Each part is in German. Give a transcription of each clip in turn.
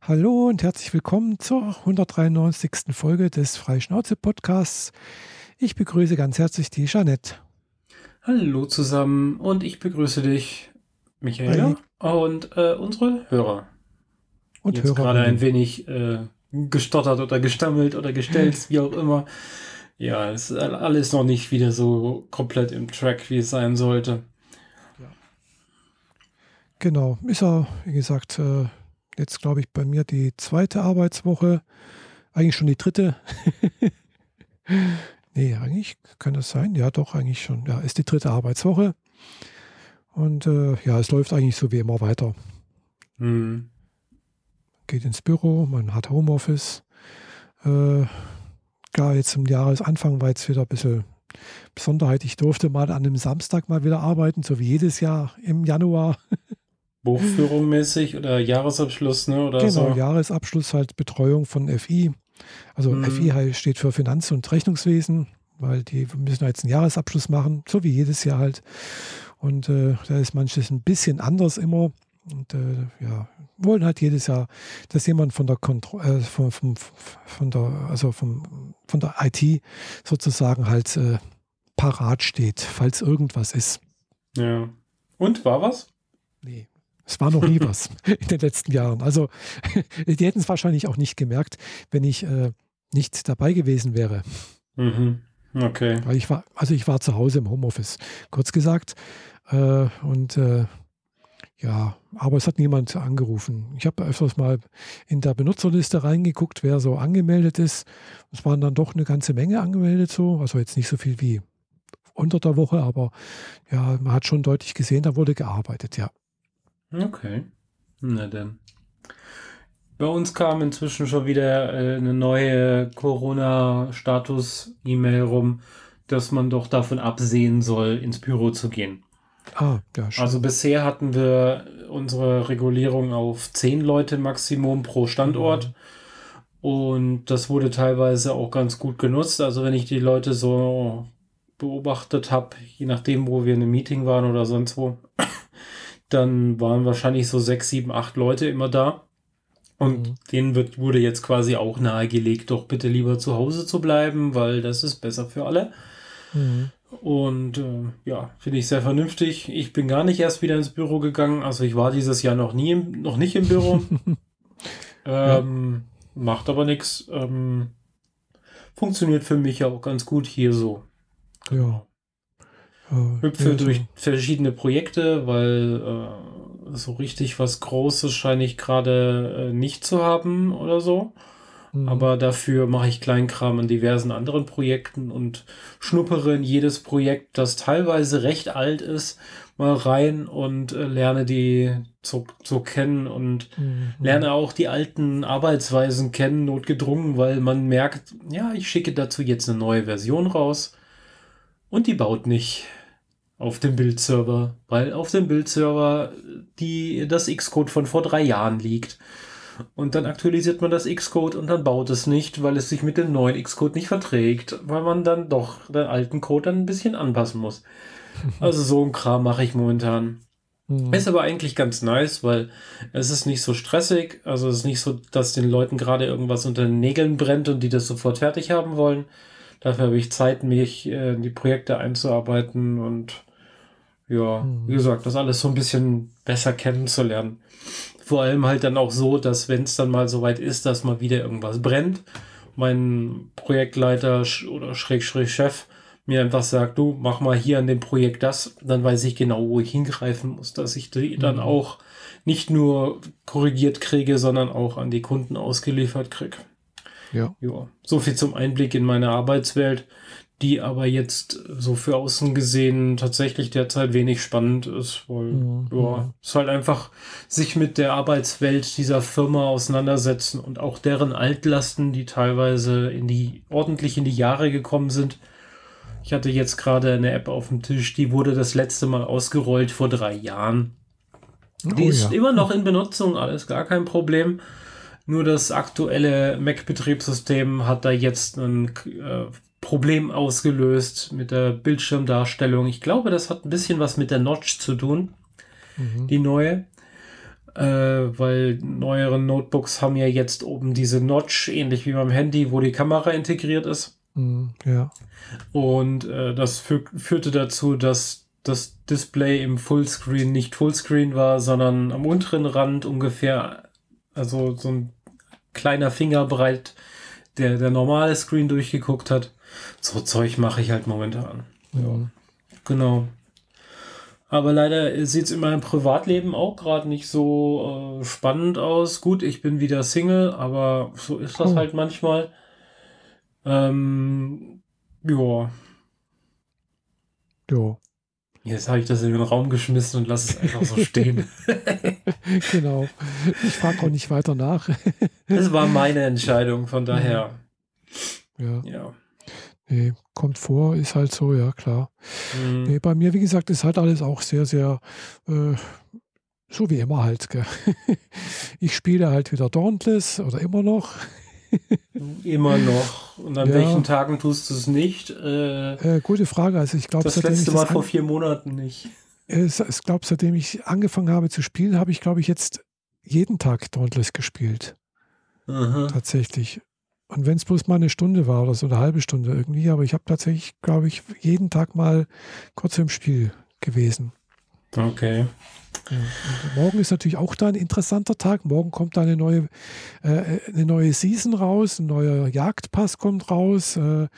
Hallo und herzlich willkommen zur 193. Folge des Freischnauze-Podcasts. Ich begrüße ganz herzlich die Jeanette. Hallo zusammen und ich begrüße dich, Michael, und äh, unsere Hörer. Und Jetzt Hörer gerade ein wenig äh, gestottert oder gestammelt oder gestellt, wie auch immer. Ja, es ist alles noch nicht wieder so komplett im Track, wie es sein sollte. Genau, ist ja, wie gesagt, äh, jetzt glaube ich bei mir die zweite Arbeitswoche, eigentlich schon die dritte. nee, eigentlich kann das sein. Ja, doch, eigentlich schon. Ja, ist die dritte Arbeitswoche. Und äh, ja, es läuft eigentlich so wie immer weiter. Mhm. Geht ins Büro, man hat Homeoffice. Äh, gar jetzt zum Jahresanfang war jetzt wieder ein bisschen Besonderheit. Ich durfte mal an einem Samstag mal wieder arbeiten, so wie jedes Jahr im Januar. Buchführung mäßig oder Jahresabschluss, ne? Oder genau, so. Jahresabschluss halt Betreuung von FI. Also mhm. FI steht für Finanz- und Rechnungswesen, weil die müssen jetzt einen Jahresabschluss machen, so wie jedes Jahr halt. Und äh, da ist manches ein bisschen anders immer. Und äh, ja, wollen halt jedes Jahr, dass jemand von der Kontro äh, von, von, von der, also vom, von der IT sozusagen halt äh, parat steht, falls irgendwas ist. Ja. Und war was? Nee, es war noch nie was in den letzten Jahren. Also die hätten es wahrscheinlich auch nicht gemerkt, wenn ich äh, nicht dabei gewesen wäre. Mhm. Okay. Weil ich war, also ich war zu Hause im Homeoffice, kurz gesagt. Äh, und äh, ja, aber es hat niemand angerufen. Ich habe öfters mal in der Benutzerliste reingeguckt, wer so angemeldet ist. Es waren dann doch eine ganze Menge angemeldet so. Also jetzt nicht so viel wie unter der Woche, aber ja, man hat schon deutlich gesehen, da wurde gearbeitet, ja. Okay. Na dann. Bei uns kam inzwischen schon wieder äh, eine neue Corona-Status-E-Mail rum, dass man doch davon absehen soll, ins Büro zu gehen. Ah, ja, schon. Also bisher hatten wir unsere Regulierung auf zehn Leute Maximum pro Standort. Mhm. Und das wurde teilweise auch ganz gut genutzt. Also wenn ich die Leute so beobachtet habe, je nachdem, wo wir in einem Meeting waren oder sonst wo, dann waren wahrscheinlich so sechs, sieben, acht Leute immer da. Und mhm. denen wird, wurde jetzt quasi auch nahegelegt, doch bitte lieber zu Hause zu bleiben, weil das ist besser für alle. Mhm. Und äh, ja, finde ich sehr vernünftig. Ich bin gar nicht erst wieder ins Büro gegangen. Also ich war dieses Jahr noch nie, im, noch nicht im Büro. ähm, ja. Macht aber nichts. Ähm, funktioniert für mich ja auch ganz gut hier so. Ja. Hüpfe ja, durch verschiedene Projekte, weil äh, so richtig was Großes scheine ich gerade äh, nicht zu haben oder so. Mhm. Aber dafür mache ich Kleinkram an diversen anderen Projekten und schnuppere in jedes Projekt, das teilweise recht alt ist, mal rein und äh, lerne die so, so kennen und mhm. lerne auch die alten Arbeitsweisen kennen, notgedrungen, weil man merkt, ja, ich schicke dazu jetzt eine neue Version raus und die baut nicht auf dem Bildserver, weil auf dem Bildserver die, das Xcode von vor drei Jahren liegt. Und dann aktualisiert man das Xcode und dann baut es nicht, weil es sich mit dem neuen Xcode nicht verträgt, weil man dann doch den alten Code dann ein bisschen anpassen muss. Also so ein Kram mache ich momentan. Mhm. Ist aber eigentlich ganz nice, weil es ist nicht so stressig. Also es ist nicht so, dass den Leuten gerade irgendwas unter den Nägeln brennt und die das sofort fertig haben wollen. Dafür habe ich Zeit, mich äh, in die Projekte einzuarbeiten und ja, mhm. wie gesagt, das alles so ein bisschen besser kennenzulernen. Vor allem halt dann auch so, dass wenn es dann mal soweit ist, dass mal wieder irgendwas brennt, mein Projektleiter oder Schrägstrich Chef mir einfach sagt, du mach mal hier an dem Projekt das, dann weiß ich genau, wo ich hingreifen muss, dass ich die dann mhm. auch nicht nur korrigiert kriege, sondern auch an die Kunden ausgeliefert kriege. Ja. ja. So viel zum Einblick in meine Arbeitswelt die aber jetzt so für außen gesehen tatsächlich derzeit wenig spannend ist, weil mhm. ja, es halt einfach sich mit der Arbeitswelt dieser Firma auseinandersetzen und auch deren Altlasten, die teilweise in die ordentlich in die Jahre gekommen sind. Ich hatte jetzt gerade eine App auf dem Tisch, die wurde das letzte Mal ausgerollt vor drei Jahren. Die oh, ist ja. immer noch in Benutzung, alles gar kein Problem. Nur das aktuelle Mac-Betriebssystem hat da jetzt einen äh, Problem ausgelöst mit der Bildschirmdarstellung. Ich glaube, das hat ein bisschen was mit der Notch zu tun, mhm. die neue. äh, weil neuere Notebooks haben ja jetzt oben diese Notch, ähnlich wie beim Handy, wo die Kamera integriert ist. Mhm, ja. Und äh, das fü führte dazu, dass das Display im Fullscreen nicht Fullscreen war, sondern am unteren Rand ungefähr, also so ein kleiner Finger breit, der der normale Screen durchgeguckt hat. So Zeug mache ich halt momentan. Mhm. Ja. Genau. Aber leider sieht es in meinem Privatleben auch gerade nicht so äh, spannend aus. Gut, ich bin wieder Single, aber so ist das oh. halt manchmal. Ähm, ja. Ja. Jetzt habe ich das in den Raum geschmissen und lasse es einfach so stehen. genau. Ich frage auch nicht weiter nach. Es war meine Entscheidung, von daher. Ja. ja. Nee, kommt vor, ist halt so, ja klar. Mhm. Nee, bei mir, wie gesagt, ist halt alles auch sehr, sehr äh, so wie immer halt. Gell. Ich spiele halt wieder Dauntless oder immer noch. Immer noch. Und an ja. welchen Tagen tust du es nicht? Äh, äh, gute Frage. Also ich glaube, das letzte Mal vor vier Monaten nicht. Ich, ich glaube, seitdem ich angefangen habe zu spielen, habe ich, glaube ich, jetzt jeden Tag Dauntless gespielt. Aha. Tatsächlich. Und wenn es bloß mal eine Stunde war oder so eine halbe Stunde irgendwie, aber ich habe tatsächlich, glaube ich, jeden Tag mal kurz im Spiel gewesen. Okay. Ja, morgen ist natürlich auch da ein interessanter Tag. Morgen kommt da eine neue, äh, eine neue Season raus, ein neuer Jagdpass kommt raus äh,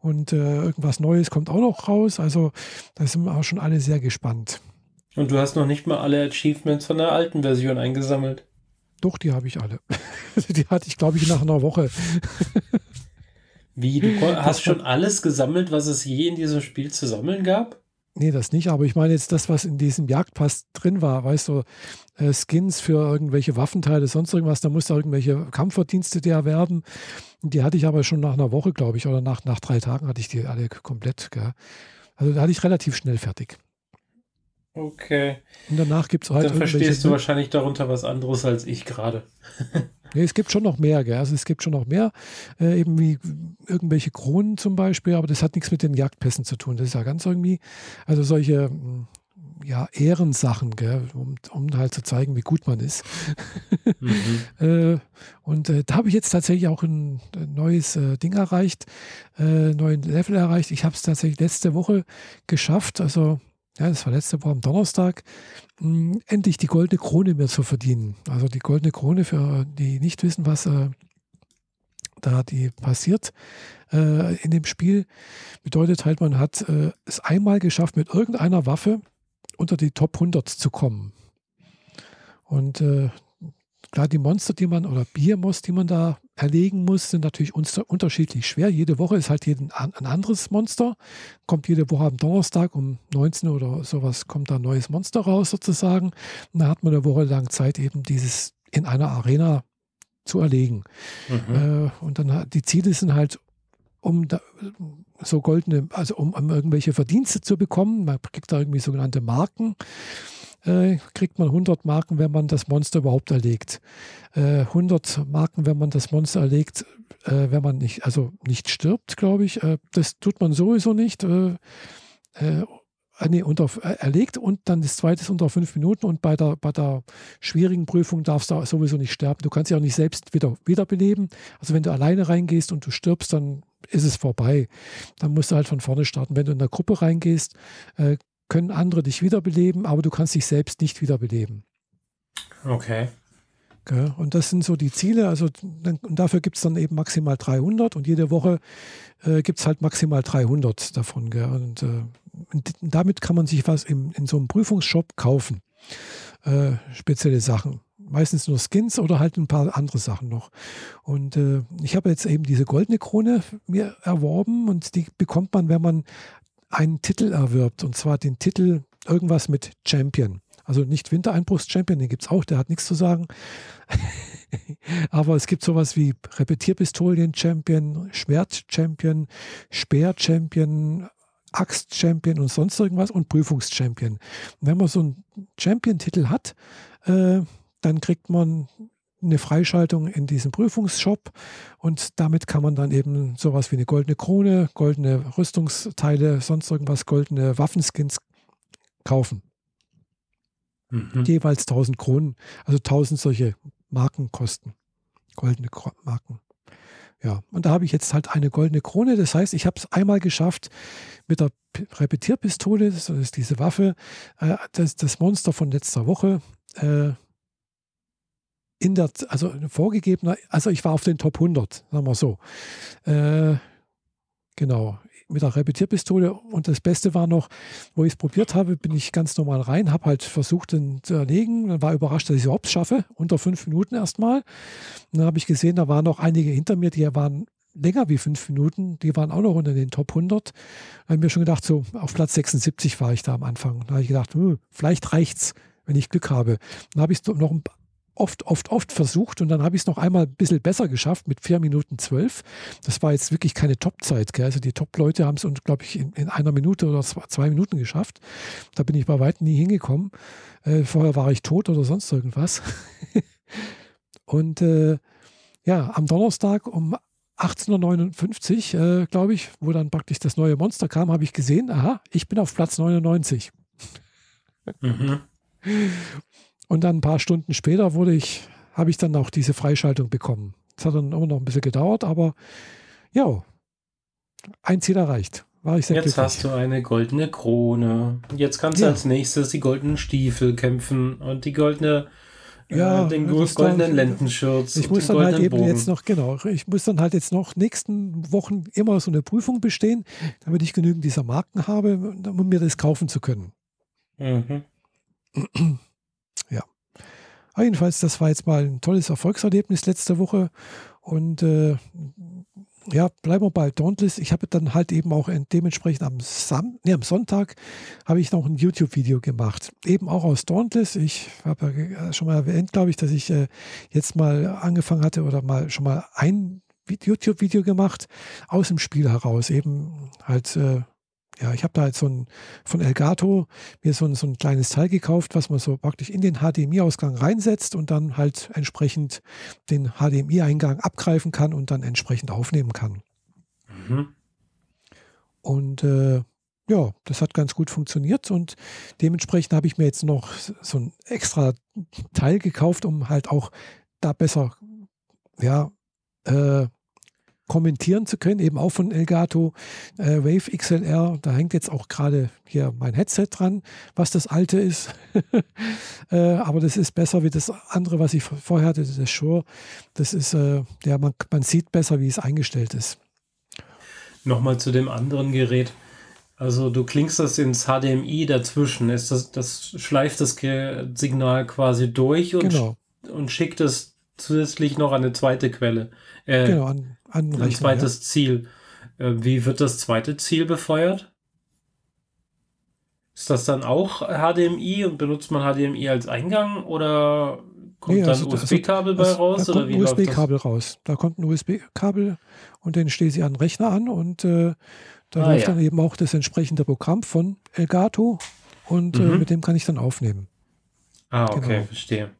und äh, irgendwas Neues kommt auch noch raus. Also da sind wir auch schon alle sehr gespannt. Und du hast noch nicht mal alle Achievements von der alten Version eingesammelt. Doch, die habe ich alle. die hatte ich, glaube ich, nach einer Woche. Wie? Du hast schon alles gesammelt, was es je in diesem Spiel zu sammeln gab? Nee, das nicht, aber ich meine jetzt das, was in diesem Jagdpass drin war, weißt du, äh, Skins für irgendwelche Waffenteile, sonst irgendwas, da musste irgendwelche Kampfverdienste die erwerben. Die hatte ich aber schon nach einer Woche, glaube ich, oder nach, nach drei Tagen hatte ich die alle komplett. Gell? Also da hatte ich relativ schnell fertig. Okay. Und danach gibt es halt. Dann verstehst du wahrscheinlich darunter was anderes als ich gerade. nee, es gibt schon noch mehr, gell? Also es gibt schon noch mehr, äh, eben wie irgendwelche Kronen zum Beispiel, aber das hat nichts mit den Jagdpässen zu tun. Das ist ja ganz irgendwie, also solche hm, ja, Ehrensachen, gell? Um, um halt zu zeigen, wie gut man ist. mhm. äh, und äh, da habe ich jetzt tatsächlich auch ein, ein neues äh, Ding erreicht, äh, neuen Level erreicht. Ich habe es tatsächlich letzte Woche geschafft, also ja, das war letzte Woche am Donnerstag, mh, hm, endlich die goldene Krone mehr zu verdienen. Also die goldene Krone für die nicht wissen, was äh, da die passiert äh, in dem Spiel, bedeutet halt, man hat äh, es einmal geschafft, mit irgendeiner Waffe unter die Top 100 zu kommen. Und äh, klar, die Monster, die man, oder Biermoss, die man da erlegen muss, sind natürlich unterschiedlich schwer. Jede Woche ist halt jeden, ein anderes Monster. Kommt jede Woche am Donnerstag um 19 Uhr oder sowas, kommt da ein neues Monster raus sozusagen. Und da hat man eine Woche lang Zeit, eben dieses in einer Arena zu erlegen. Mhm. Äh, und dann die Ziele sind halt, um da, so goldene, also um, um irgendwelche Verdienste zu bekommen. Man kriegt da irgendwie sogenannte Marken äh, kriegt man 100 Marken, wenn man das Monster überhaupt erlegt. Äh, 100 Marken, wenn man das Monster erlegt, äh, wenn man nicht, also nicht stirbt, glaube ich. Äh, das tut man sowieso nicht. Äh, äh, nee, unter, erlegt und dann das zweite ist unter fünf Minuten und bei der, bei der schwierigen Prüfung darfst du sowieso nicht sterben. Du kannst dich auch nicht selbst wieder wiederbeleben. Also wenn du alleine reingehst und du stirbst, dann ist es vorbei. Dann musst du halt von vorne starten. Wenn du in der Gruppe reingehst, äh, können andere dich wiederbeleben, aber du kannst dich selbst nicht wiederbeleben. Okay. Und das sind so die Ziele. Also und dafür gibt es dann eben maximal 300 und jede Woche äh, gibt es halt maximal 300 davon. Und, äh, und, damit kann man sich was im, in so einem Prüfungsshop kaufen. Äh, spezielle Sachen. Meistens nur Skins oder halt ein paar andere Sachen noch. Und äh, ich habe jetzt eben diese goldene Krone mir erworben und die bekommt man, wenn man einen Titel erwirbt, und zwar den Titel irgendwas mit Champion. Also nicht Wintereinbruchs-Champion, den gibt es auch, der hat nichts zu sagen. Aber es gibt sowas wie Repetierpistolien-Champion, Schwert-Champion, Speer-Champion, Axt-Champion und sonst irgendwas und Prüfungs-Champion. Wenn man so einen Champion-Titel hat, äh, dann kriegt man eine Freischaltung in diesem Prüfungsshop und damit kann man dann eben sowas wie eine goldene Krone, goldene Rüstungsteile, sonst irgendwas, goldene Waffenskins kaufen. Mhm. Jeweils 1000 Kronen, also 1000 solche Marken kosten. Goldene Marken. Ja, und da habe ich jetzt halt eine goldene Krone. Das heißt, ich habe es einmal geschafft, mit der Repetierpistole, das ist diese Waffe, äh, das, das Monster von letzter Woche, äh, in der, also vorgegebener, also ich war auf den Top 100, sagen wir so. Äh, genau, mit der Repetierpistole. Und das Beste war noch, wo ich es probiert habe, bin ich ganz normal rein, habe halt versucht, den zu erlegen. Dann war überrascht, dass ich es überhaupt schaffe, unter fünf Minuten erstmal. Dann habe ich gesehen, da waren noch einige hinter mir, die waren länger wie fünf Minuten, die waren auch noch unter den Top 100. Da habe ich mir schon gedacht, so auf Platz 76 war ich da am Anfang. Da habe ich gedacht, hm, vielleicht reicht's, wenn ich Glück habe. Dann habe ich noch ein oft, oft, oft versucht und dann habe ich es noch einmal ein bisschen besser geschafft mit 4 Minuten 12. Das war jetzt wirklich keine Top-Zeit. Also die Top-Leute haben es, glaube ich, in, in, einer Minute oder zwei, zwei, Minuten geschafft. Da bin ich bei weitem nie hingekommen. Äh, vorher war ich tot oder sonst irgendwas. und äh, ja, am Donnerstag um 1859, äh, glaube ich, wo dann praktisch das neue Monster kam, habe ich gesehen, aha, ich bin auf Platz 99. Mhm. Und dann ein paar Stunden später wurde ich, habe ich dann auch diese Freischaltung bekommen. Das hat dann immer noch ein bisschen gedauert, aber ja, ein Ziel erreicht. War ich sehr Jetzt glücklich. hast du eine goldene Krone. Jetzt kannst du ja. als nächstes die goldenen Stiefel kämpfen und die goldene äh, ja, äh, den goldenen dann, Lendenschurz. Ich muss dann halt eben Bogen. jetzt noch, genau, ich muss dann halt jetzt noch nächsten Wochen immer so eine Prüfung bestehen, damit ich genügend dieser Marken habe, um mir das kaufen zu können. Mhm. Aber jedenfalls, das war jetzt mal ein tolles Erfolgserlebnis letzte Woche. Und äh, ja, bleiben wir bei Dauntless. Ich habe dann halt eben auch dementsprechend am, Sam nee, am Sonntag habe ich noch ein YouTube-Video gemacht. Eben auch aus Dauntless. Ich habe ja schon mal erwähnt, glaube ich, dass ich äh, jetzt mal angefangen hatte oder mal schon mal ein YouTube-Video gemacht aus dem Spiel heraus. Eben halt äh, ja, ich habe da jetzt so ein von Elgato mir so ein, so ein kleines Teil gekauft, was man so praktisch in den HDMI-Ausgang reinsetzt und dann halt entsprechend den HDMI-Eingang abgreifen kann und dann entsprechend aufnehmen kann. Mhm. Und äh, ja, das hat ganz gut funktioniert und dementsprechend habe ich mir jetzt noch so ein extra Teil gekauft, um halt auch da besser ja, äh, kommentieren zu können, eben auch von Elgato äh, Wave XLR. Da hängt jetzt auch gerade hier mein Headset dran, was das alte ist. äh, aber das ist besser wie das andere, was ich vorher hatte, das Shure. Das ist, äh, ja, man, man sieht besser, wie es eingestellt ist. Nochmal zu dem anderen Gerät. Also du klingst das ins HDMI dazwischen. Ist das, das schleift das Signal quasi durch und, genau. und schickt es zusätzlich noch an eine zweite Quelle. Äh, genau, an, an ein zweites ja. Ziel. Äh, wie wird das zweite Ziel befeuert? Ist das dann auch HDMI und benutzt man HDMI als Eingang oder kommt nee, also, dann USB-Kabel also, bei raus? Da kommt ein USB-Kabel raus. Da kommt ein USB-Kabel und den stehe sie an den Rechner an und äh, da ah, läuft ja. dann eben auch das entsprechende Programm von Elgato und äh, mhm. äh, mit dem kann ich dann aufnehmen. Ah, okay, genau. verstehe.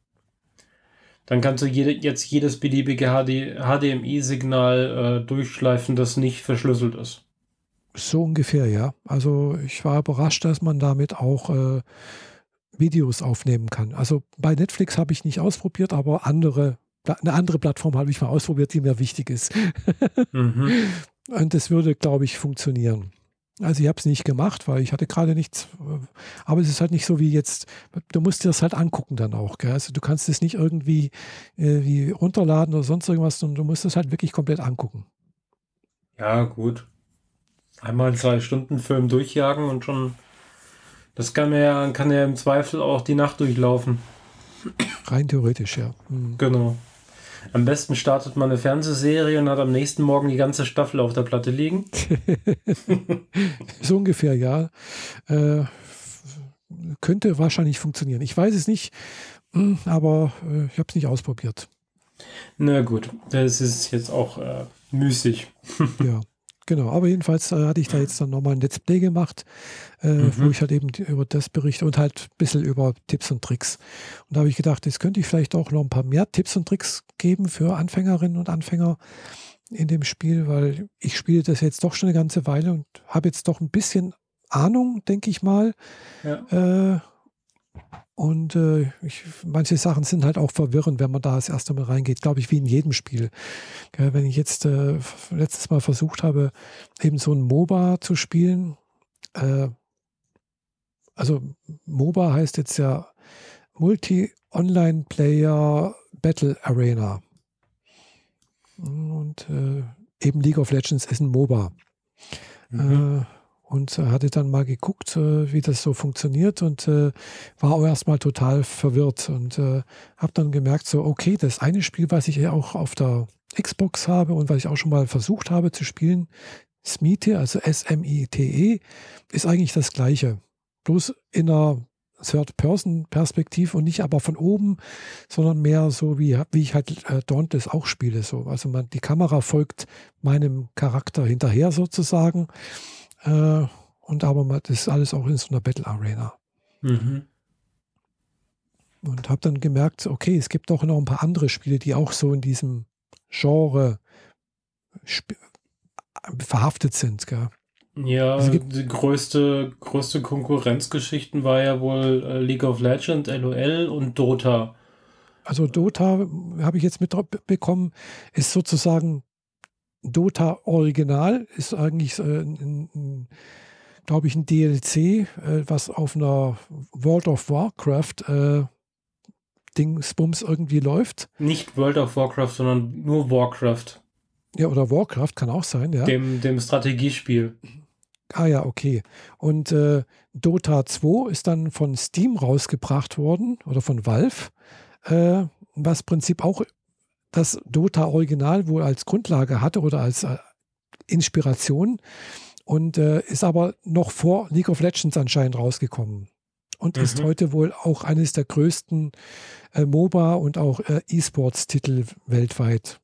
Dann kannst du jede, jetzt jedes beliebige HD, HDMI-Signal äh, durchschleifen, das nicht verschlüsselt ist. So ungefähr, ja. Also ich war überrascht, dass man damit auch äh, Videos aufnehmen kann. Also bei Netflix habe ich nicht ausprobiert, aber andere, eine andere Plattform habe ich mal ausprobiert, die mir wichtig ist. mhm. Und das würde, glaube ich, funktionieren. Also ich habe es nicht gemacht, weil ich hatte gerade nichts. Aber es ist halt nicht so wie jetzt, du musst dir das halt angucken dann auch. Gell? Also du kannst es nicht irgendwie äh, wie runterladen oder sonst irgendwas, sondern du musst es halt wirklich komplett angucken. Ja, gut. Einmal zwei Stunden Film durchjagen und schon. Das kann ja, kann ja im Zweifel auch die Nacht durchlaufen. Rein theoretisch, ja. Mhm. Genau. Am besten startet man eine Fernsehserie und hat am nächsten Morgen die ganze Staffel auf der Platte liegen. so ungefähr, ja. Äh, könnte wahrscheinlich funktionieren. Ich weiß es nicht, hm, aber äh, ich habe es nicht ausprobiert. Na gut, das ist jetzt auch äh, müßig. ja. Genau, aber jedenfalls äh, hatte ich da jetzt dann nochmal ein Let's Play gemacht, äh, mhm. wo ich halt eben über das berichte und halt ein bisschen über Tipps und Tricks. Und da habe ich gedacht, jetzt könnte ich vielleicht auch noch ein paar mehr Tipps und Tricks geben für Anfängerinnen und Anfänger in dem Spiel, weil ich spiele das jetzt doch schon eine ganze Weile und habe jetzt doch ein bisschen Ahnung, denke ich mal. Ja. Äh, Und äh, ich, manche Sachen sind halt auch verwirrend, wenn man da das erste Mal reingeht, glaube ich, wie in jedem Spiel. Gell, wenn ich jetzt äh, letztes Mal versucht habe, eben so ein MOBA zu spielen, äh, also MOBA heißt jetzt ja Multi-Online-Player Battle Arena. Und äh, eben League of Legends ist ein MOBA. Mhm. Und äh, hatte dann mal geguckt, äh, wie das so funktioniert und äh, war auch erstmal total verwirrt und habe dann gemerkt, so, okay, das eine Spiel, was ich ja auch auf der Xbox habe und was ich auch schon mal versucht habe zu spielen, Smite, also S-M-I-T-E, ist eigentlich das gleiche. Bloß in einer Third-Person-Perspektive und nicht aber von oben, sondern mehr so wie, wie ich halt äh, Dauntless auch spiele. So. Also man, die Kamera folgt meinem Charakter hinterher sozusagen. Äh, und aber das ist alles auch in so einer Battle Arena. Mhm. Und habe dann gemerkt, okay, es gibt auch noch ein paar andere Spiele, die auch so in diesem Genre verhaftet sind. Gell? Ja, also die größte, größte Konkurrenzgeschichten war ja wohl äh, League of Legends, LOL und Dota. Also Dota habe ich jetzt mitbekommen, ist sozusagen Dota Original, ist eigentlich, äh, glaube ich, ein DLC, äh, was auf einer World of Warcraft äh, Dingsbums irgendwie läuft. Nicht World of Warcraft, sondern nur Warcraft. Ja, oder Warcraft kann auch sein, ja. Dem, dem Strategiespiel. Ah ja, okay. Und äh, Dota 2 ist dann von Steam rausgebracht worden oder von Valve, äh, was im Prinzip auch das Dota Original wohl als Grundlage hatte oder als äh, Inspiration und äh, ist aber noch vor League of Legends anscheinend rausgekommen und mhm. ist heute wohl auch eines der größten äh, MOBA und auch äh, E-Sports-Titel weltweit.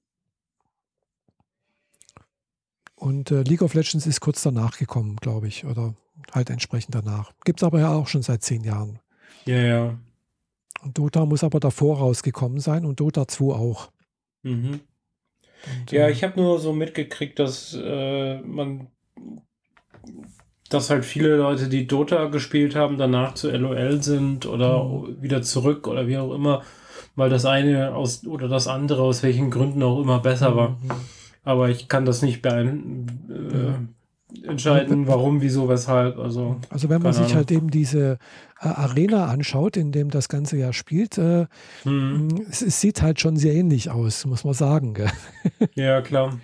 Und äh, League of Legends ist kurz danach gekommen, glaube ich, oder halt entsprechend danach. Gibt es aber ja auch schon seit zehn Jahren. Ja, ja. Und Dota muss aber davor rausgekommen sein und Dota 2 auch. Mhm. Und, ja, äh, ich habe nur so mitgekriegt, dass äh, man, dass halt viele Leute, die Dota gespielt haben, danach zu LOL sind oder mhm. wieder zurück oder wie auch immer, weil das eine aus oder das andere aus welchen Gründen auch immer besser war. Mhm. Aber ich kann das nicht beeinflussen. Entscheiden, warum, wieso, weshalb. Also, also wenn man sich Ahnung. halt eben diese äh, Arena anschaut, in dem das Ganze ja spielt, äh, mhm. es, es, sieht halt schon sehr ähnlich aus, muss man sagen. Gell? Ja, klar.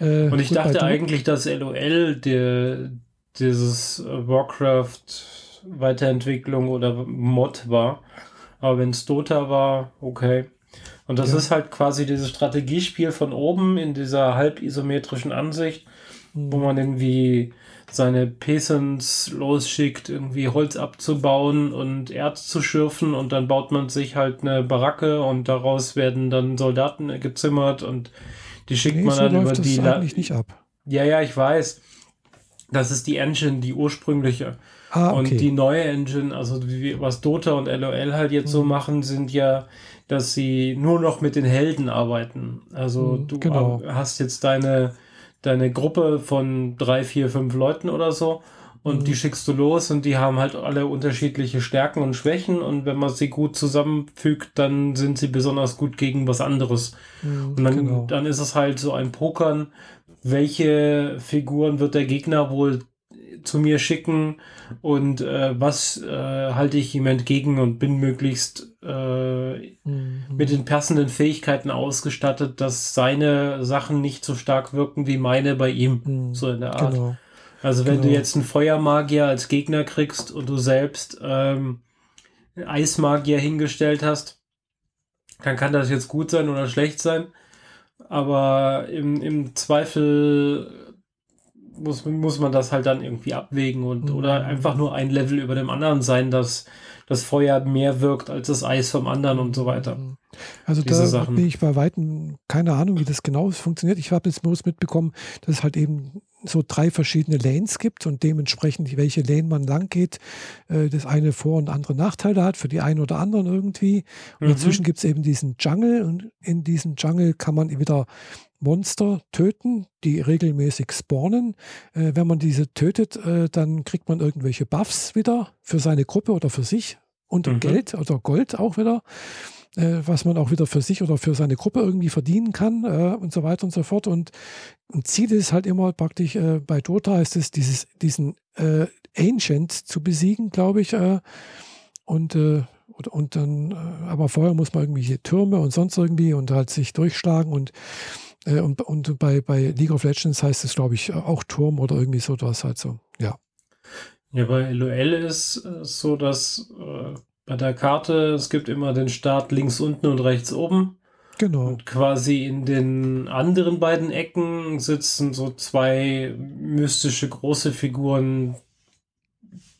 Äh, Und ich gut, dachte eigentlich, dass LOL der, dieses Warcraft Weiterentwicklung oder Mod war. Aber wenn es Dota war, okay. Und das ja. ist halt quasi dieses Strategiespiel von oben in dieser halb isometrischen Ansicht. Wo man irgendwie seine Peasants losschickt, irgendwie Holz abzubauen und Erz zu schürfen und dann baut man sich halt eine Baracke und daraus werden dann Soldaten gezimmert und die schickt nee, man dann so über die. Das eigentlich nicht ab. Ja, ja, ich weiß. Das ist die Engine, die ursprüngliche. Ah, okay. Und die neue Engine, also wie, was Dota und LOL halt jetzt mhm. so machen, sind ja dass sie nur noch mit den Helden arbeiten. Also mhm, du genau. hast jetzt deine, deine Gruppe von drei, vier, fünf Leuten oder so und mhm. die schickst du los und die haben halt alle unterschiedliche Stärken und Schwächen und wenn man sie gut zusammenfügt, dann sind sie besonders gut gegen was anderes. Mhm, und dann, genau. dann ist es halt so ein Pokern, welche Figuren wird der Gegner wohl zu mir schicken und äh, was äh, halte ich ihm entgegen und bin möglichst äh, mhm. mit den passenden Fähigkeiten ausgestattet, dass seine Sachen nicht so stark wirken wie meine bei ihm, mhm. so in der Art. Genau. Also wenn genau. du jetzt einen Feuermagier als Gegner kriegst und du selbst ähm, Eismagier hingestellt hast, dann kann das jetzt gut sein oder schlecht sein. Aber im, im Zweifel muss, muss man das halt dann irgendwie abwägen und mhm. oder einfach nur ein Level über dem anderen sein, dass das Feuer mehr wirkt als das Eis vom anderen und so weiter. Mhm. Also Diese da Sachen. bin ich bei Weitem keine Ahnung, wie das genau funktioniert. Ich habe jetzt bloß mitbekommen, dass es halt eben so drei verschiedene Lanes gibt und dementsprechend, welche Lane man lang geht, äh, das eine Vor- und andere Nachteile hat für die einen oder anderen irgendwie. Und mhm. inzwischen gibt es eben diesen Jungle und in diesem Jungle kann man wieder Monster töten, die regelmäßig spawnen. Äh, wenn man diese tötet, äh, dann kriegt man irgendwelche Buffs wieder für seine Gruppe oder für sich und mhm. Geld oder Gold auch wieder, äh, was man auch wieder für sich oder für seine Gruppe irgendwie verdienen kann äh, und so weiter und so fort. Und ein Ziel ist halt immer praktisch, äh, bei Dota heißt es, dieses, diesen äh, Ancient zu besiegen, glaube ich. Und, und, und dann, aber vorher muss man irgendwelche Türme und sonst irgendwie und halt sich durchschlagen und und, und bei, bei League of Legends heißt es, glaube ich, auch Turm oder irgendwie so was halt so, ja. Ja, bei LOL ist es so, dass äh, bei der Karte, es gibt immer den Start links unten und rechts oben. Genau. Und quasi in den anderen beiden Ecken sitzen so zwei mystische große Figuren,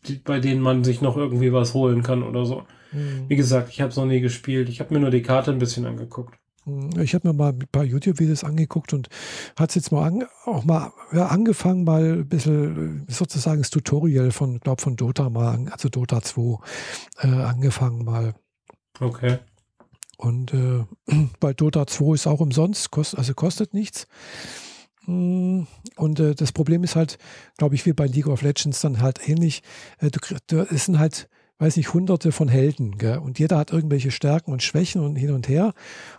die, bei denen man sich noch irgendwie was holen kann oder so. Mhm. Wie gesagt, ich habe es noch nie gespielt. Ich habe mir nur die Karte ein bisschen angeguckt. Ich habe mir mal ein paar YouTube-Videos angeguckt und hat es jetzt mal an, auch mal ja, angefangen, mal ein bisschen sozusagen das Tutorial von, glaube von Dota mal, also Dota 2 äh, angefangen mal. Okay. Und äh, bei Dota 2 ist auch umsonst, kost, also kostet nichts. Mm, und äh, das Problem ist halt, glaube ich, wie bei League of Legends dann halt ähnlich. Äh, du, du, es sind halt weiß nicht, hunderte von Helden. Gell? Und jeder hat irgendwelche Stärken und Schwächen und hin und her.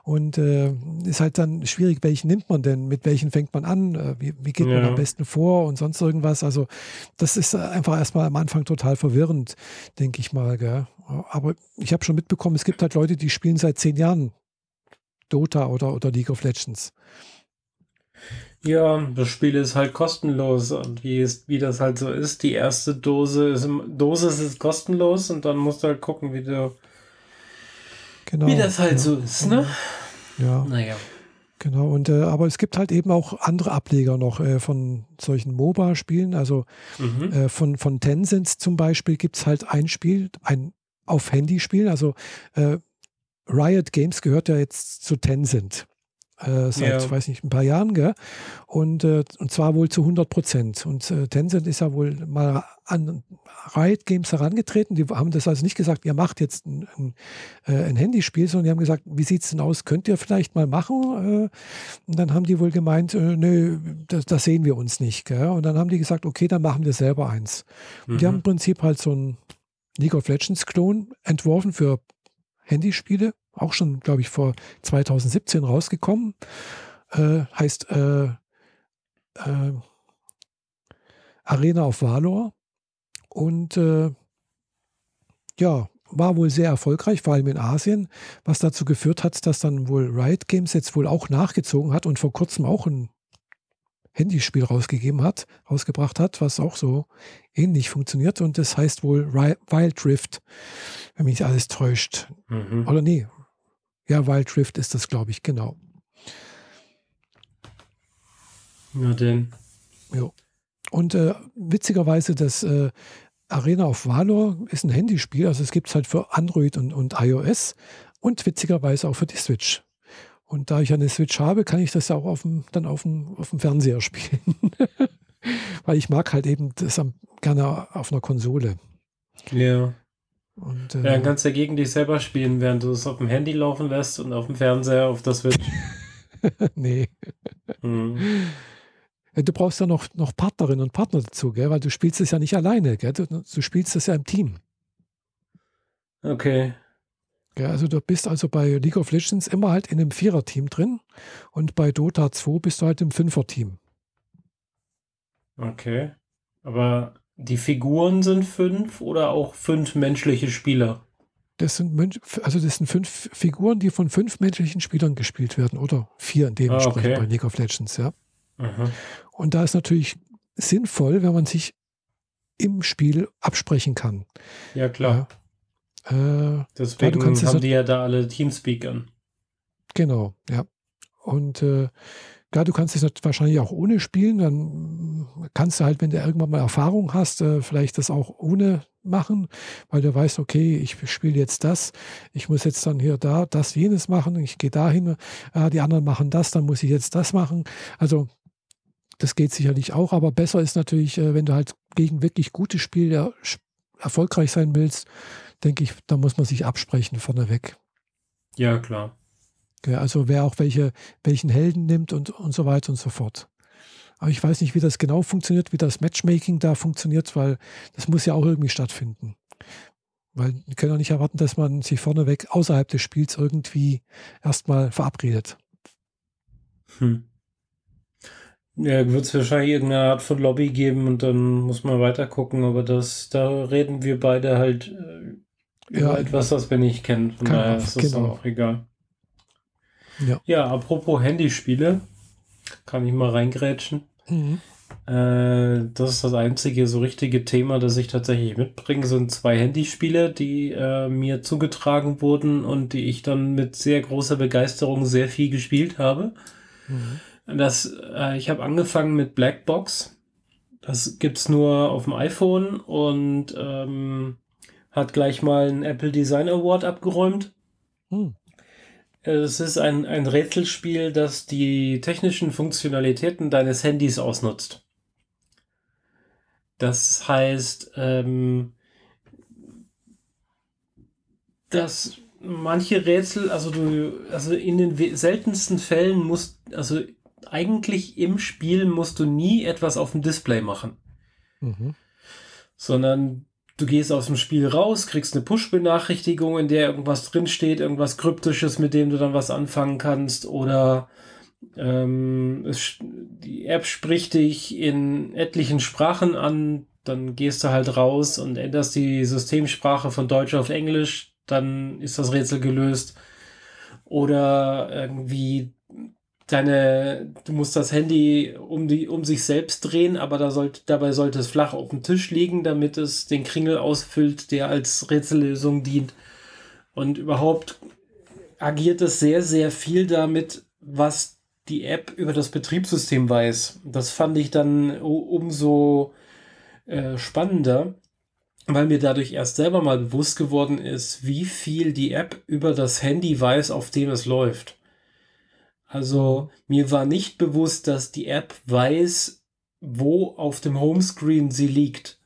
Und äh, ist halt dann schwierig, welchen nimmt man denn? Mit welchen fängt man an? Äh, wie, wie, geht ja. man am besten vor und sonst irgendwas? Also, das ist einfach erstmal am Anfang total verwirrend, denke ich mal. Gell? Aber ich habe schon mitbekommen, es gibt halt Leute, die spielen seit zehn Jahren Dota oder, oder League of Legends. Ja, das Spiel ist halt kostenlos und wie, ist, wie das halt so ist, die erste Dose ist, Dose ist kostenlos und dann musst du halt gucken, wie du genau, wie das halt ja. so ist, ne? Ja. Naja. Genau, und äh, aber es gibt halt eben auch andere Ableger noch äh, von solchen MOBA-Spielen. Also mhm. äh, von, von Tencent zum Beispiel gibt es halt ein Spiel, ein auf Handyspiel. Also äh, Riot Games gehört ja jetzt zu Tencent äh, seit, ja. weiß nicht, ein paar Jahren, gell? Und, äh, und zwar wohl zu 100 Prozent. Und äh, Tencent ist ja wohl mal an Riot Games herangetreten. Die haben das also nicht gesagt, ihr macht jetzt ein, ein, äh, ein Handyspiel, sondern die haben gesagt, wie sieht es denn aus? Könnt ihr vielleicht mal machen? Äh, und dann haben die wohl gemeint, äh, nö, das, das, sehen wir uns nicht. Gell? Und dann haben die gesagt, okay, dann machen wir selber eins. Und mhm. die haben im Prinzip halt so ein League of Legends Klon entworfen für Handyspiele auch schon, glaube ich, vor 2017 rausgekommen. Äh, heißt äh, äh, Arena of Valor. Und äh, ja, war wohl sehr erfolgreich, vor allem in Asien, was dazu geführt hat, dass dann wohl Riot Games jetzt wohl auch nachgezogen hat und vor kurzem auch ein Handyspiel rausgegeben hat, rausgebracht hat, was auch so ähnlich funktioniert. Und das heißt wohl Wild Rift, wenn mich alles täuscht. Mhm. Oder nee, ja, Wild Rift ist das, glaube ich, genau. Ja, denn. Jo. Und äh, witzigerweise, das äh, Arena of Valor ist ein Handyspiel, also es gibt es halt für Android und, und iOS und witzigerweise auch für die Switch. Und da ich eine Switch habe, kann ich das ja auch auf dem, dann auf dem, auf dem Fernseher spielen. Weil ich mag halt eben das gerne auf einer Konsole. Ja. Und, äh, ja, dann kannst du dagegen dich selber spielen, während du es auf dem Handy laufen lässt und auf dem Fernseher auf der Switch. nee. Hm. Du brauchst ja noch, noch Partnerinnen und Partner dazu, gell? weil du spielst es ja nicht alleine, gell? Du, du spielst es ja im Team. Okay. Ja, also du bist also bei League of Legends immer halt in einem Vierer-Team drin und bei Dota 2 bist du halt im Fünfer-Team. Okay. Aber die Figuren sind fünf oder auch fünf menschliche Spieler? Das sind, also das sind fünf Figuren, die von fünf menschlichen Spielern gespielt werden, oder vier in dem ah, okay. bei League of Legends, ja. Aha. Und da ist natürlich sinnvoll, wenn man sich im Spiel absprechen kann. Ja, klar. Äh, Deswegen haben die ja da alle Teamspeakern. Genau, ja. Und äh, Klar, du kannst es wahrscheinlich auch ohne spielen. Dann kannst du halt, wenn du irgendwann mal Erfahrung hast, äh, vielleicht das auch ohne machen, weil du weißt, okay, ich spiele jetzt das, ich muss jetzt dann hier da das, jenes machen, ich gehe dahin, äh, die anderen machen das, dann muss ich jetzt das machen. Also das geht sicherlich auch, aber besser ist natürlich, äh, wenn du halt gegen wirklich gute Spiele erfolgreich sein willst, denke ich, da muss man sich absprechen vorneweg. Ja, klar. Also wer auch welche, welchen Helden nimmt und, und so weiter und so fort. Aber ich weiß nicht, wie das genau funktioniert, wie das Matchmaking da funktioniert, weil das muss ja auch irgendwie stattfinden. Weil wir können auch nicht erwarten, dass man sich vorneweg außerhalb des Spiels irgendwie erstmal verabredet. Hm. Ja, wird es wahrscheinlich irgendeine Art von Lobby geben und dann muss man weiter gucken, aber das, da reden wir beide halt äh, über ja, etwas, was wir nicht kennen. Von daher ist das genau. auch egal. Ja. ja, apropos Handyspiele, kann ich mal reingrätschen. Mhm. Äh, das ist das einzige so richtige Thema, das ich tatsächlich mitbringe, sind zwei Handyspiele, die äh, mir zugetragen wurden und die ich dann mit sehr großer Begeisterung sehr viel gespielt habe. Mhm. Das, äh, ich habe angefangen mit Blackbox. Das gibt es nur auf dem iPhone und ähm, hat gleich mal einen Apple Design Award abgeräumt. Mhm. Es ist ein, ein Rätselspiel, das die technischen Funktionalitäten deines Handys ausnutzt. Das heißt, ähm, dass manche Rätsel, also du, also in den seltensten Fällen musst, also eigentlich im Spiel musst du nie etwas auf dem Display machen. Mhm. Sondern du gehst aus dem Spiel raus, kriegst eine Push-Benachrichtigung, in der irgendwas drinsteht, irgendwas Kryptisches, mit dem du dann was anfangen kannst, oder ähm, es, die App spricht dich in etlichen Sprachen an, dann gehst du halt raus und änderst die Systemsprache von Deutsch auf Englisch, dann ist das Rätsel gelöst. Oder irgendwie deine, du musst das Handy um die, um sich selbst drehen, aber da sollte, dabei sollte es flach auf dem Tisch liegen, damit es den Kringel ausfüllt, der als Rätsellösung dient. Und überhaupt agiert es sehr, sehr viel damit, was die App über das Betriebssystem weiß. Das fand ich dann umso äh, spannender, weil mir dadurch erst selber mal bewusst geworden ist, wie viel die App über das Handy weiß, auf dem es läuft. Also mir war nicht bewusst, dass die App weiß, wo auf dem Homescreen sie liegt.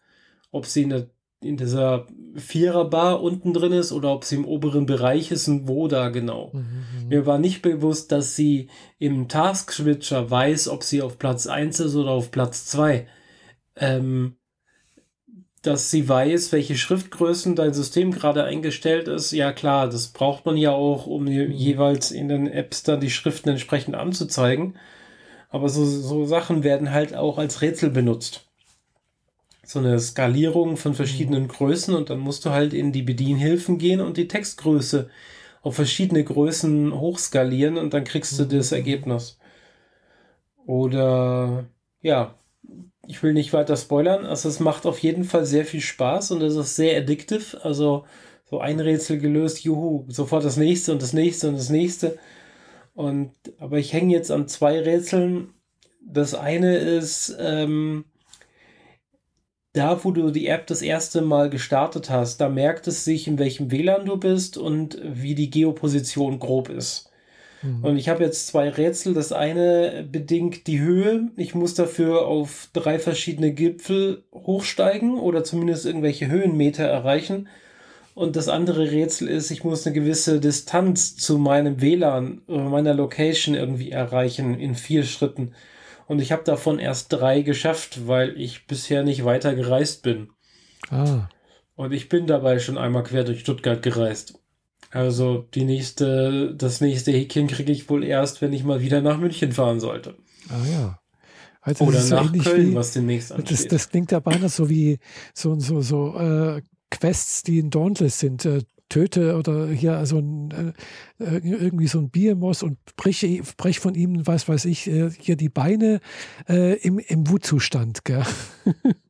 Ob sie in, der, in dieser Viererbar unten drin ist oder ob sie im oberen Bereich ist und wo da genau. Mhm, mhm. Mir war nicht bewusst, dass sie im Task Switcher weiß, ob sie auf Platz 1 ist oder auf Platz 2. Ähm, dass sie weiß, welche Schriftgrößen dein System gerade eingestellt ist. Ja klar, das braucht man ja auch, um jeweils in den Apps dann die Schriften entsprechend anzuzeigen. Aber so, so Sachen werden halt auch als Rätsel benutzt. So eine Skalierung von verschiedenen mhm. Größen und dann musst du halt in die Bedienhilfen gehen und die Textgröße auf verschiedene Größen hochskalieren und dann kriegst du mhm. das Ergebnis. Oder ja, ich will nicht weiter spoilern. Also es macht auf jeden Fall sehr viel Spaß und es ist sehr addictive. Also so ein Rätsel gelöst, juhu, sofort das nächste und das nächste und das nächste. Und aber ich hänge jetzt an zwei Rätseln. Das eine ist ähm, da, wo du die App das erste Mal gestartet hast, da merkt es sich, in welchem WLAN du bist und wie die Geoposition grob ist. Mhm. Und ich habe jetzt zwei Rätsel. Das eine bedingt die Höhe. Ich muss dafür auf drei verschiedene Gipfel hochsteigen oder zumindest irgendwelche Höhenmeter erreichen. Und das andere Rätsel ist, ich muss eine gewisse Distanz zu meinem WLAN oder meiner Location irgendwie erreichen in vier Schritten. Und ich habe davon erst drei geschafft, weil ich bisher nicht weiter gereist bin. Ah. Und ich bin dabei schon einmal quer durch Stuttgart gereist. Also die nächste, das nächste Häkchen kriege ich wohl erst, wenn ich mal wieder nach München fahren sollte. Ah ja. Also Oder nach so Köln, wie, was demnächst ansteht. Das, das klingt ja beinahe so wie so, so, so äh, Quests, die in Dauntless sind. Äh, töte oder hier so ein, äh, äh irgendwie so ein Biermoss und breche, brech von ihm, was weiß ich, äh, hier die Beine im, im Wutzustand. Gell?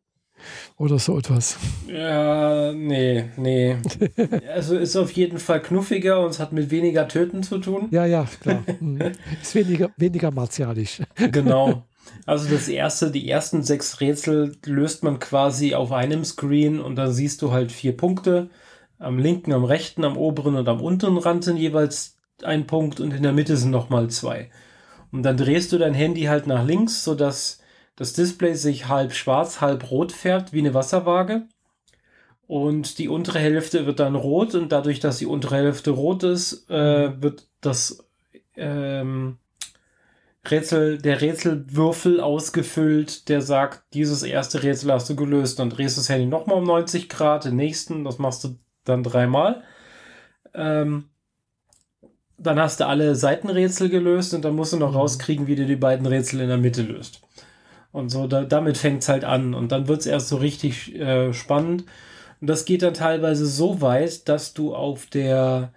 oder so etwas. Ja, nee, nee. also ist auf jeden Fall knuffiger und es hat mit weniger Töten zu tun. Ja, ja, klar. Mhm. ist weniger, weniger martialisch. genau. Also das erste, die ersten sechs Rätsel löst man quasi auf einem Screen und dann siehst du halt vier Punkte. Am linken, am rechten, am oberen und am unteren Rand sind jeweils ein Punkt und in der Mitte sind nochmal zwei. Und dann drehst du dein Handy halt nach links, sodass das Display sich halb schwarz, halb rot färbt, wie eine Wasserwaage. Und die untere Hälfte wird dann rot und dadurch, dass die untere Hälfte rot ist, äh, wird das ähm, Rätsel, der Rätselwürfel ausgefüllt, der sagt, dieses erste Rätsel hast du gelöst. Dann drehst du das Handy nochmal um 90 Grad, den nächsten, das machst du dann dreimal. Ähm, dann hast du alle Seitenrätsel gelöst und dann musst du noch mhm. rauskriegen, wie du die beiden Rätsel in der Mitte löst. Und so, da, damit fängt es halt an. Und dann wird es erst so richtig äh, spannend. Und das geht dann teilweise so weit, dass du auf der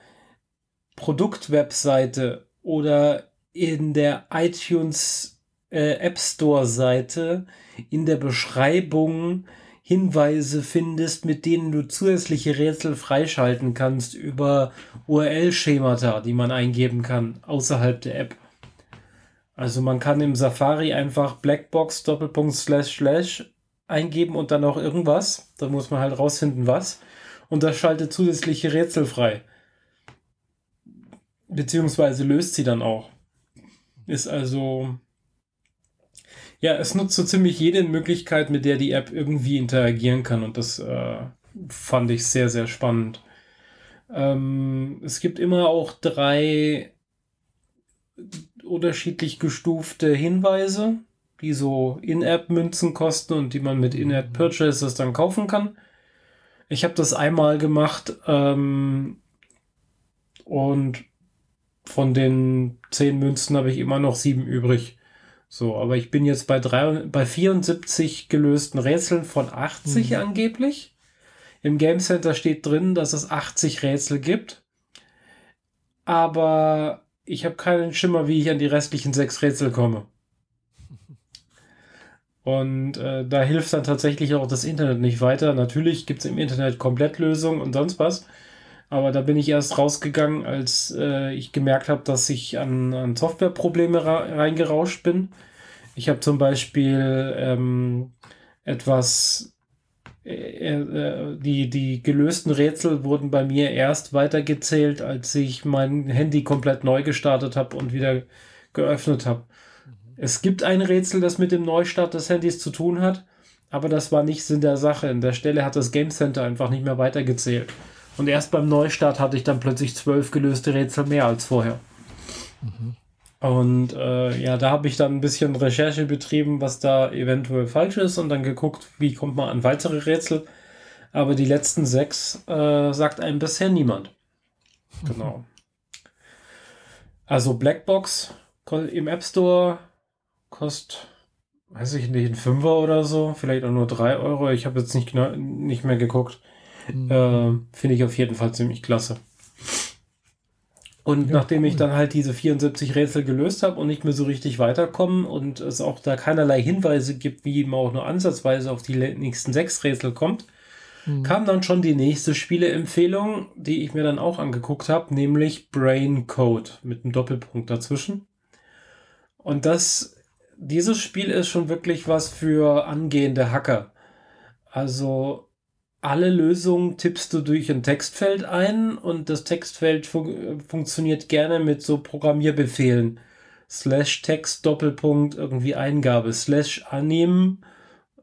Produktwebseite oder in der iTunes äh, App Store Seite in der Beschreibung Hinweise findest, mit denen du zusätzliche Rätsel freischalten kannst über URL-Schemata, die man eingeben kann außerhalb der App. Also man kann im Safari einfach Blackbox Doppelpunkt Slash Slash eingeben und dann auch irgendwas. Da muss man halt rausfinden, was. Und das schaltet zusätzliche Rätsel frei. Beziehungsweise löst sie dann auch. Ist also. Ja, es nutzt so ziemlich jede Möglichkeit, mit der die App irgendwie interagieren kann. Und das äh, fand ich sehr, sehr spannend. Ähm, es gibt immer auch drei unterschiedlich gestufte Hinweise, die so In-App-Münzen kosten und die man mit In-App-Purchases dann kaufen kann. Ich habe das einmal gemacht ähm, und von den zehn Münzen habe ich immer noch sieben übrig. So, aber ich bin jetzt bei, drei, bei 74 gelösten Rätseln von 80 mhm. angeblich. Im Game Center steht drin, dass es 80 Rätsel gibt. Aber ich habe keinen Schimmer, wie ich an die restlichen sechs Rätsel komme. Und äh, da hilft dann tatsächlich auch das Internet nicht weiter. Natürlich gibt es im Internet Komplettlösungen und sonst was. Aber da bin ich erst rausgegangen, als äh, ich gemerkt habe, dass ich an, an Softwareprobleme reingerauscht bin. Ich habe zum Beispiel ähm, etwas die, die gelösten Rätsel wurden bei mir erst weitergezählt, als ich mein Handy komplett neu gestartet habe und wieder geöffnet habe. Mhm. Es gibt ein Rätsel, das mit dem Neustart des Handys zu tun hat, aber das war nicht Sinn der Sache. An der Stelle hat das Game Center einfach nicht mehr weitergezählt. Und erst beim Neustart hatte ich dann plötzlich zwölf gelöste Rätsel mehr als vorher. Mhm. Und äh, ja, da habe ich dann ein bisschen Recherche betrieben, was da eventuell falsch ist und dann geguckt, wie kommt man an weitere Rätsel. Aber die letzten sechs äh, sagt einem bisher niemand. Genau. Also Blackbox im App Store kostet, weiß ich nicht, ein Fünfer oder so, vielleicht auch nur drei Euro. Ich habe jetzt nicht, nicht mehr geguckt. Mhm. Äh, Finde ich auf jeden Fall ziemlich klasse. Und ja, nachdem cool. ich dann halt diese 74 Rätsel gelöst habe und nicht mehr so richtig weiterkomme und es auch da keinerlei Hinweise gibt, wie man auch nur ansatzweise auf die nächsten sechs Rätsel kommt, mhm. kam dann schon die nächste Spieleempfehlung, die ich mir dann auch angeguckt habe, nämlich Brain Code mit einem Doppelpunkt dazwischen. Und das, dieses Spiel ist schon wirklich was für angehende Hacker. Also alle Lösungen tippst du durch ein Textfeld ein und das Textfeld fun funktioniert gerne mit so Programmierbefehlen. Slash Text Doppelpunkt irgendwie Eingabe. Slash annehmen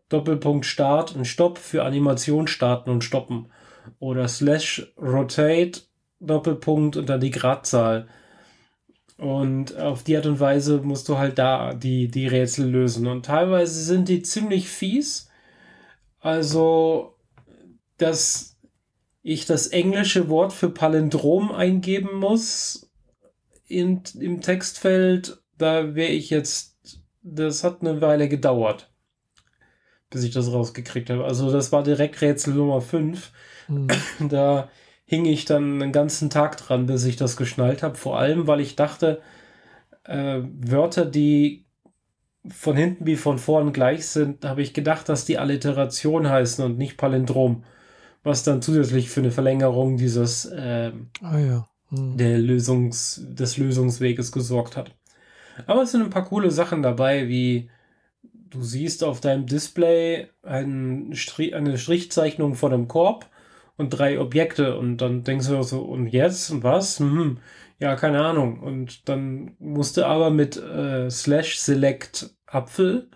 Doppelpunkt Start und Stopp für Animation starten und stoppen. Oder Slash Rotate Doppelpunkt und dann die Gradzahl. Und auf die Art und Weise musst du halt da die, die Rätsel lösen. Und teilweise sind die ziemlich fies. Also dass ich das englische Wort für Palindrom eingeben muss in, im Textfeld. Da wäre ich jetzt, das hat eine Weile gedauert, bis ich das rausgekriegt habe. Also das war direkt Rätsel Nummer 5. Mhm. Da hing ich dann einen ganzen Tag dran, bis ich das geschnallt habe. Vor allem, weil ich dachte, äh, Wörter, die von hinten wie von vorn gleich sind, habe ich gedacht, dass die Alliteration heißen und nicht Palindrom was dann zusätzlich für eine Verlängerung dieses ähm, ah, ja. hm. der Lösungs, des Lösungsweges gesorgt hat. Aber es sind ein paar coole Sachen dabei, wie du siehst auf deinem Display ein Strich, eine Strichzeichnung von einem Korb und drei Objekte und dann denkst du so, und jetzt und was? Hm, ja, keine Ahnung. Und dann musst du aber mit äh, slash select Apfel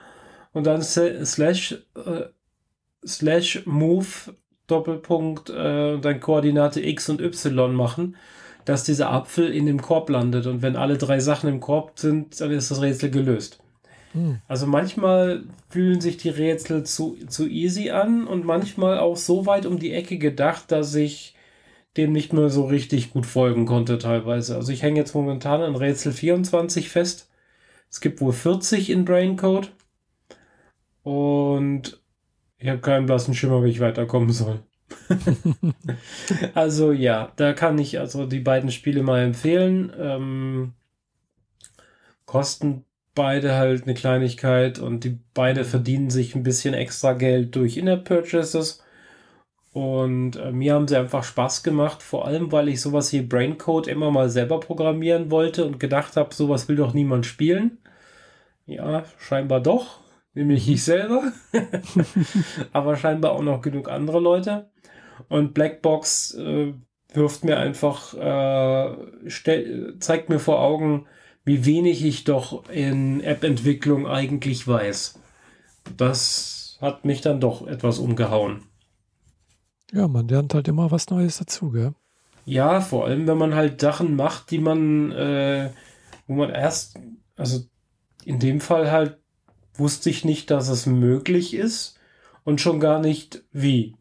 und dann slash äh, slash move Doppelpunkt äh, dann Koordinate X und Y machen, dass dieser Apfel in dem Korb landet. Und wenn alle drei Sachen im Korb sind, dann ist das Rätsel gelöst. Hm. Also manchmal fühlen sich die Rätsel zu, zu easy an und manchmal auch so weit um die Ecke gedacht, dass ich dem nicht mehr so richtig gut folgen konnte teilweise. Also ich hänge jetzt momentan an Rätsel 24 fest. Es gibt wohl 40 in Braincode. Und ich habe keinen blassen Schimmer, wie ich weiterkommen soll. also ja, da kann ich also die beiden Spiele mal empfehlen. Ähm, kosten beide halt eine Kleinigkeit und die beide verdienen sich ein bisschen extra Geld durch In-App-Purchases. Und äh, mir haben sie einfach Spaß gemacht, vor allem weil ich sowas wie Braincode immer mal selber programmieren wollte und gedacht habe, sowas will doch niemand spielen. Ja, scheinbar doch, nämlich ich selber. Aber scheinbar auch noch genug andere Leute. Und Blackbox äh, wirft mir einfach, äh, stell, zeigt mir vor Augen, wie wenig ich doch in App-Entwicklung eigentlich weiß. Das hat mich dann doch etwas umgehauen. Ja, man lernt halt immer was Neues dazu, gell? Ja, vor allem, wenn man halt Sachen macht, die man, äh, wo man erst, also in dem Fall halt wusste ich nicht, dass es möglich ist und schon gar nicht wie.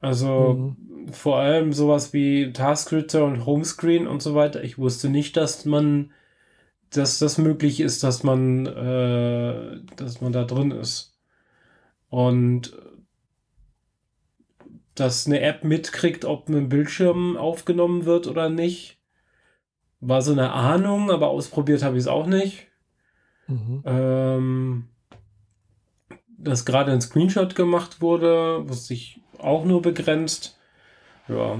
Also mhm. vor allem sowas wie Taskritter und Homescreen und so weiter. Ich wusste nicht, dass man, dass das möglich ist, dass man, äh, dass man da drin ist. Und dass eine App mitkriegt, ob ein Bildschirm aufgenommen wird oder nicht. War so eine Ahnung, aber ausprobiert habe ich es auch nicht. Mhm. Ähm, dass gerade ein Screenshot gemacht wurde, wusste ich auch nur begrenzt. Ja.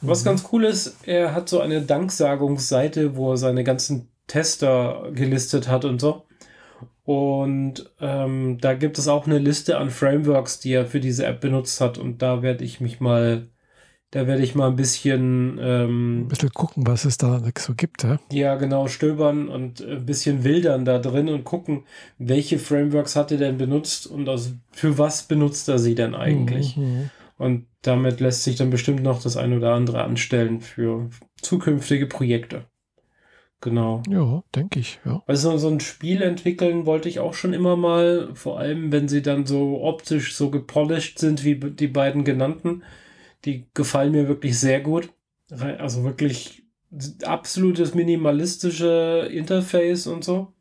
Was mhm. ganz cool ist, er hat so eine Danksagungsseite, wo er seine ganzen Tester gelistet hat und so. Und ähm, da gibt es auch eine Liste an Frameworks, die er für diese App benutzt hat. Und da werde ich mich mal, da werde ich mal ein bisschen, ähm, ein bisschen gucken, was es da so gibt. Ja? ja, genau, stöbern und ein bisschen wildern da drin und gucken, welche Frameworks hat er denn benutzt und aus, für was benutzt er sie denn eigentlich. Mhm. mhm. Und damit lässt sich dann bestimmt noch das ein oder andere anstellen für zukünftige Projekte. Genau. Ja, denke ich, ja. Also so ein Spiel entwickeln wollte ich auch schon immer mal, vor allem wenn sie dann so optisch so gepolished sind wie die beiden genannten. Die gefallen mir wirklich sehr gut. Also wirklich absolutes minimalistische Interface und so.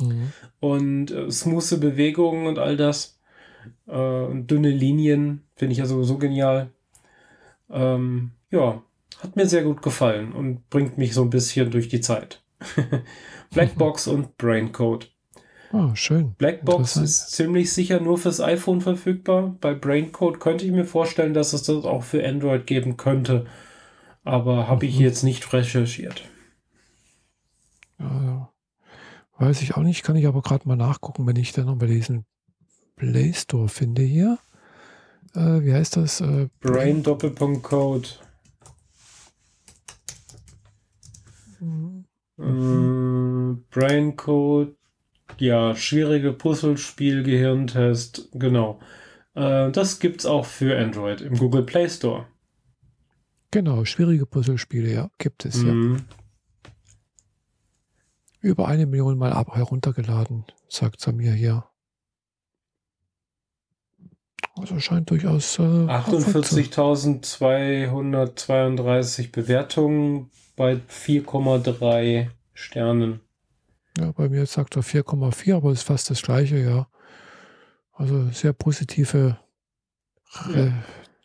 Mhm. Und äh, smooth Bewegungen und all das. Äh, und dünne Linien finde ich ja sowieso genial. Ähm, ja, hat mir sehr gut gefallen und bringt mich so ein bisschen durch die Zeit. Blackbox und Braincode. Oh, schön. Blackbox ist ziemlich sicher nur fürs iPhone verfügbar. Bei Braincode könnte ich mir vorstellen, dass es das auch für Android geben könnte. Aber habe ich mhm. jetzt nicht recherchiert. Ja, weiß ich auch nicht, kann ich aber gerade mal nachgucken, wenn ich dann noch bei diesen Play Store finde hier. Äh, wie heißt das? Äh, Brain Doppelpunkt Code. Mhm. Äh, Brain Code, ja, schwierige Puzzlespiel, Gehirntest, genau. Äh, das gibt's auch für Android im Google Play Store. Genau, schwierige Puzzlespiele, ja, gibt es, mhm. ja. Über eine Million Mal ab heruntergeladen, sagt Samir hier. Also scheint durchaus. Äh, 48.232 Bewertungen bei 4,3 Sternen. Ja, bei mir sagt er 4,4, aber ist fast das gleiche, ja. Also sehr positive ja. Äh,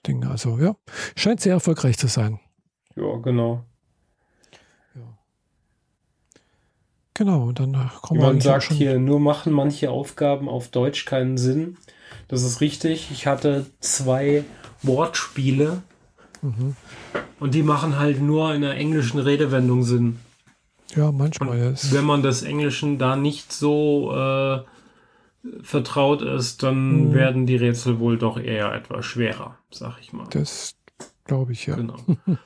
Dinge. Also ja, scheint sehr erfolgreich zu sein. Ja, genau. Ja. Genau, und dann kommen wir. Man sagt hier, nur machen manche Aufgaben auf Deutsch keinen Sinn. Das ist richtig. Ich hatte zwei Wortspiele. Mhm. Und die machen halt nur in der englischen Redewendung Sinn. Ja, manchmal ist. Wenn man das Englischen da nicht so äh, vertraut ist, dann mhm. werden die Rätsel wohl doch eher etwas schwerer, sag ich mal. Das glaube ich ja. Genau.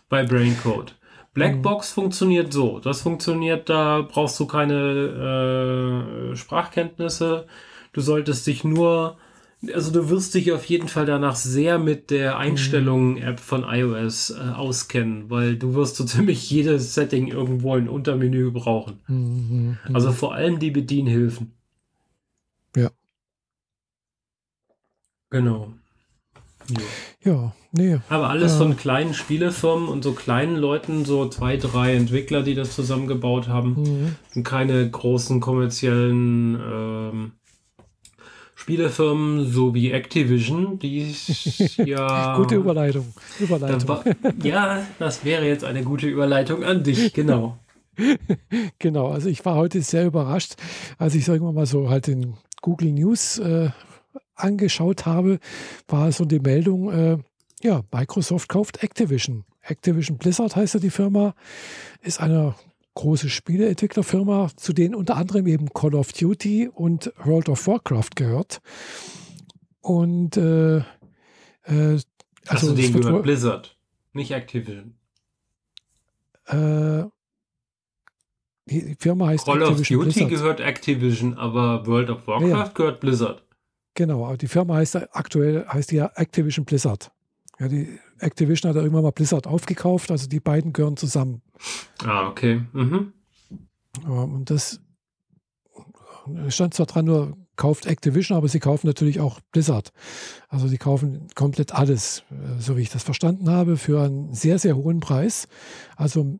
Bei Braincode. Blackbox mhm. funktioniert so. Das funktioniert, da brauchst du keine äh, Sprachkenntnisse. Du solltest dich nur also du wirst dich auf jeden Fall danach sehr mit der Einstellungen-App von iOS äh, auskennen, weil du wirst so ziemlich jedes Setting irgendwo ein Untermenü brauchen. Mhm, mhm, also vor allem die Bedienhilfen. Ja. Genau. Ja, ja nee. Aber alles äh, von kleinen Spielefirmen und so kleinen Leuten, so zwei, drei Entwickler, die das zusammengebaut haben. Mhm. Und keine großen kommerziellen ähm, Spielefirmen, so wie Activision, die ja. gute Überleitung. Überleitung. Da ja, das wäre jetzt eine gute Überleitung an dich, genau. genau, also ich war heute sehr überrascht, als ich sagen wir mal so halt in Google News äh, angeschaut habe, war so die Meldung, äh, ja, Microsoft kauft Activision. Activision Blizzard heißt ja die Firma, ist eine große Spieleentwicklerfirma, zu denen unter anderem eben Call of Duty und World of Warcraft gehört. Und äh, äh, also, also denen gehört Blizzard, nicht Activision. Äh, die Firma heißt Call Activision of Duty Blizzard. gehört Activision, aber World of Warcraft ja. gehört Blizzard. Genau, aber die Firma heißt aktuell heißt ja Activision Blizzard. Ja, die Activision hat ja irgendwann mal Blizzard aufgekauft, also die beiden gehören zusammen. Ah, okay. Mhm. und das stand zwar dran, nur kauft Activision, aber sie kaufen natürlich auch Blizzard. Also sie kaufen komplett alles, äh, so wie ich das verstanden habe, für einen sehr, sehr hohen Preis. Also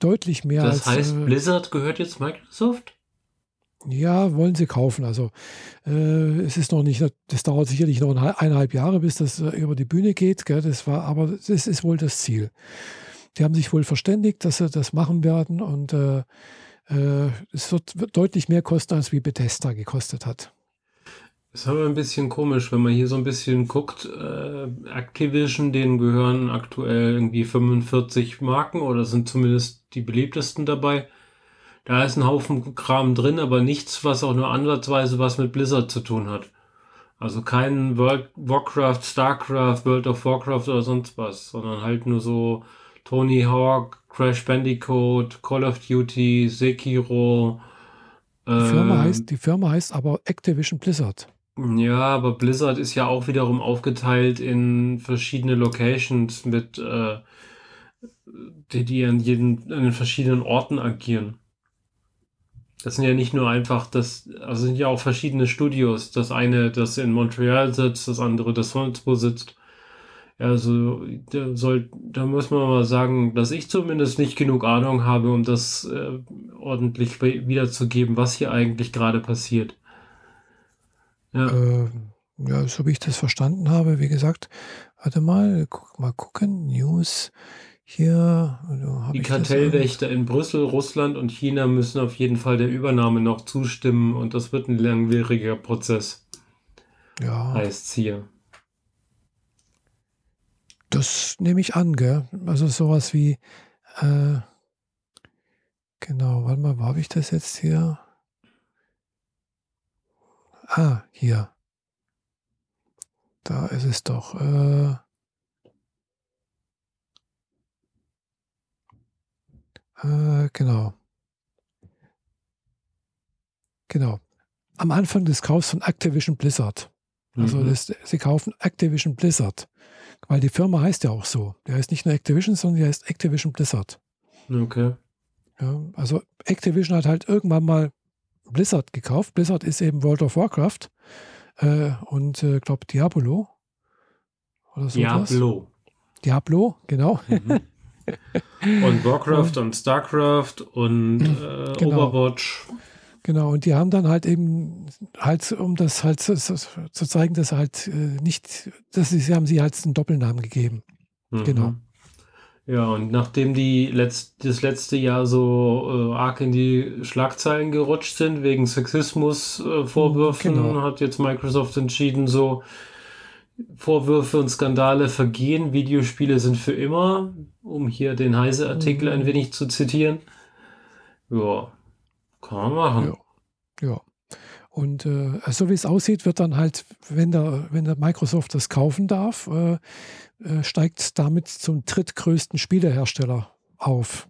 deutlich mehr das als. Das heißt, äh, Blizzard gehört jetzt Microsoft? Ja, wollen sie kaufen. Also äh, es ist noch nicht, das dauert sicherlich noch eineinhalb Jahre, bis das äh, über die Bühne geht. Gell? Das war, aber das ist wohl das Ziel. Die haben sich wohl verständigt, dass sie das machen werden und äh, äh es wird, wird, deutlich mehr kosten, als wie Bethesda gekostet hat. Das ist aber ein bisschen komisch, wenn man hier so ein bisschen guckt. Äh, Activision, denen gehören aktuell irgendwie 45 Marken oder sind zumindest die beliebtesten dabei. Da ist ein Haufen Kram drin, aber nichts, was auch nur ansatzweise was mit Blizzard zu tun hat. Also kein World Warcraft, Starcraft, World of Warcraft oder sonst was, sondern halt nur so Tony Hawk, Crash Bandicoot, Call of Duty, Sekiro. Die Firma, ähm, heißt, die Firma heißt aber Activision Blizzard. Ja, aber Blizzard ist ja auch wiederum aufgeteilt in verschiedene Locations mit, äh, die, die an jeden, an den verschiedenen Orten agieren. Das sind ja nicht nur einfach, das, also sind ja auch verschiedene Studios. Das eine, das in Montreal sitzt, das andere, das sonst wo sitzt. Also, da, soll, da muss man mal sagen, dass ich zumindest nicht genug Ahnung habe, um das äh, ordentlich wiederzugeben, was hier eigentlich gerade passiert. Ja. Äh, ja, so wie ich das verstanden habe, wie gesagt, warte mal, guck, mal gucken, News. Hier. Also die Kartellwächter in Brüssel, Russland und China müssen auf jeden Fall der Übernahme noch zustimmen und das wird ein langwieriger Prozess. Ja. Heißt hier. Das nehme ich an, gell? Also sowas wie, äh, genau, warte mal, wo habe ich das jetzt hier? Ah, hier. Da ist es doch. Äh, Äh, genau. Genau. Am Anfang des Kaufs von Activision Blizzard. Also mhm. das, sie kaufen Activision Blizzard. Weil die Firma heißt ja auch so. Der heißt nicht nur Activision, sondern die heißt Activision Blizzard. Okay. Ja, also Activision hat halt irgendwann mal Blizzard gekauft. Blizzard ist eben World of Warcraft äh, und äh, glaube Diablo. Oder so Diablo. Diablo, genau. Mhm. und Warcraft und StarCraft und äh, genau. Overwatch. Genau, und die haben dann halt eben, halt, um das halt zu, zu zeigen, dass sie halt äh, nicht, dass sie, haben sie halt einen Doppelnamen gegeben. Mhm. Genau. Ja, und nachdem die letzt, das letzte Jahr so äh, arg in die Schlagzeilen gerutscht sind, wegen Sexismus-Vorwürfen, äh, genau. hat jetzt Microsoft entschieden, so, Vorwürfe und Skandale vergehen, Videospiele sind für immer, um hier den Heise-Artikel ein mhm. wenig zu zitieren. Ja, kann man machen. Ja. ja. Und äh, so wie es aussieht, wird dann halt, wenn der, wenn der Microsoft das kaufen darf, äh, äh, steigt damit zum drittgrößten Spielehersteller auf.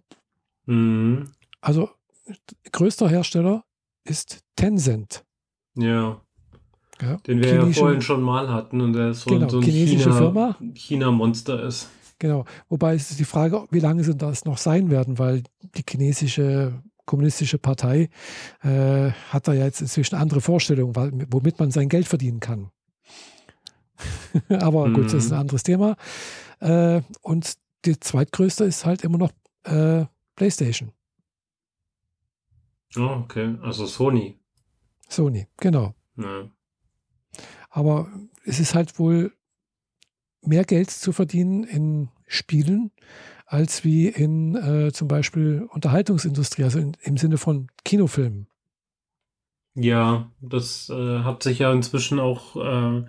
Mhm. Also größter Hersteller ist Tencent. Ja. Ja, den wir ja vorhin schon mal hatten und der so, genau, so ein chinesische China. China-Monster ist. Genau, wobei es ist die Frage, wie lange sie das noch sein werden, weil die chinesische kommunistische Partei äh, hat da ja jetzt inzwischen andere Vorstellungen, womit man sein Geld verdienen kann. Aber gut, das ist ein mhm. anderes Thema. Äh, und die zweitgrößte ist halt immer noch äh, PlayStation. Oh, okay. Also Sony. Sony, genau. Ja. Aber es ist halt wohl mehr Geld zu verdienen in Spielen als wie in äh, zum Beispiel Unterhaltungsindustrie, also in, im Sinne von Kinofilmen. Ja, das äh, hat sich ja inzwischen auch äh,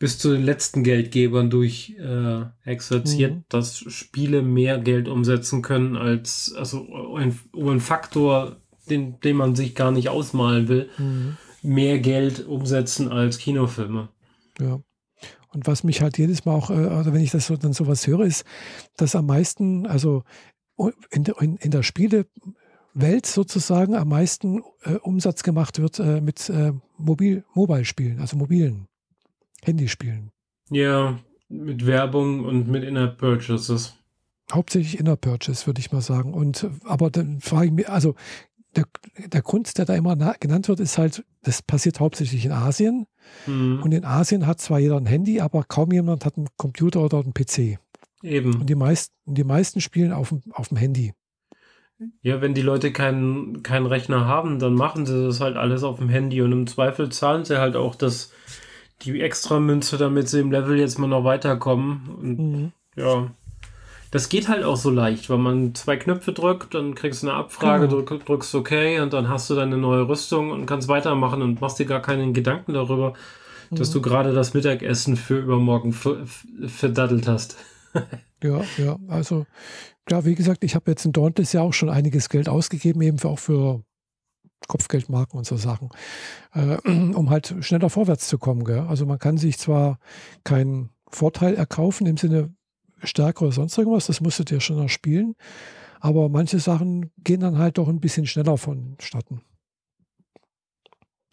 bis zu den letzten Geldgebern durch äh, exerziert, mhm. dass Spiele mehr Geld umsetzen können als, also ein, einen Faktor, den, den man sich gar nicht ausmalen will, mhm. mehr Geld umsetzen als Kinofilme. Ja. Und was mich halt jedes Mal auch, äh, also wenn ich das so, dann sowas höre, ist, dass am meisten, also in, in, in der Spielewelt sozusagen am meisten äh, Umsatz gemacht wird äh, mit äh, Mobil, Mobile-Spielen, also mobilen Handyspielen. Ja, mit Werbung und mit Inner-Purchases. Hauptsächlich Inner-Purchase, würde ich mal sagen. Und aber dann frage ich mich, also der, der Grund, der da immer genannt wird, ist halt, das passiert hauptsächlich in Asien. Mhm. Und in Asien hat zwar jeder ein Handy, aber kaum jemand hat einen Computer oder einen PC. Eben. Und die meisten, die meisten spielen auf dem, auf dem Handy. Ja, wenn die Leute keinen, keinen Rechner haben, dann machen sie das halt alles auf dem Handy und im Zweifel zahlen sie halt auch das, die extra Münze, damit sie im Level jetzt mal noch weiterkommen. Und mhm. ja, das geht halt auch so leicht, weil man zwei Knöpfe drückt, dann kriegst du eine Abfrage, genau. drück, drückst OK und dann hast du deine neue Rüstung und kannst weitermachen und machst dir gar keinen Gedanken darüber, mhm. dass du gerade das Mittagessen für übermorgen verdaddelt hast. ja, ja, also klar, wie gesagt, ich habe jetzt in Dauntless ja auch schon einiges Geld ausgegeben, eben auch für Kopfgeldmarken und so Sachen, äh, um halt schneller vorwärts zu kommen. Gell? Also man kann sich zwar keinen Vorteil erkaufen im Sinne stärker oder sonst irgendwas, das musstet ihr schon noch spielen, aber manche Sachen gehen dann halt doch ein bisschen schneller vonstatten.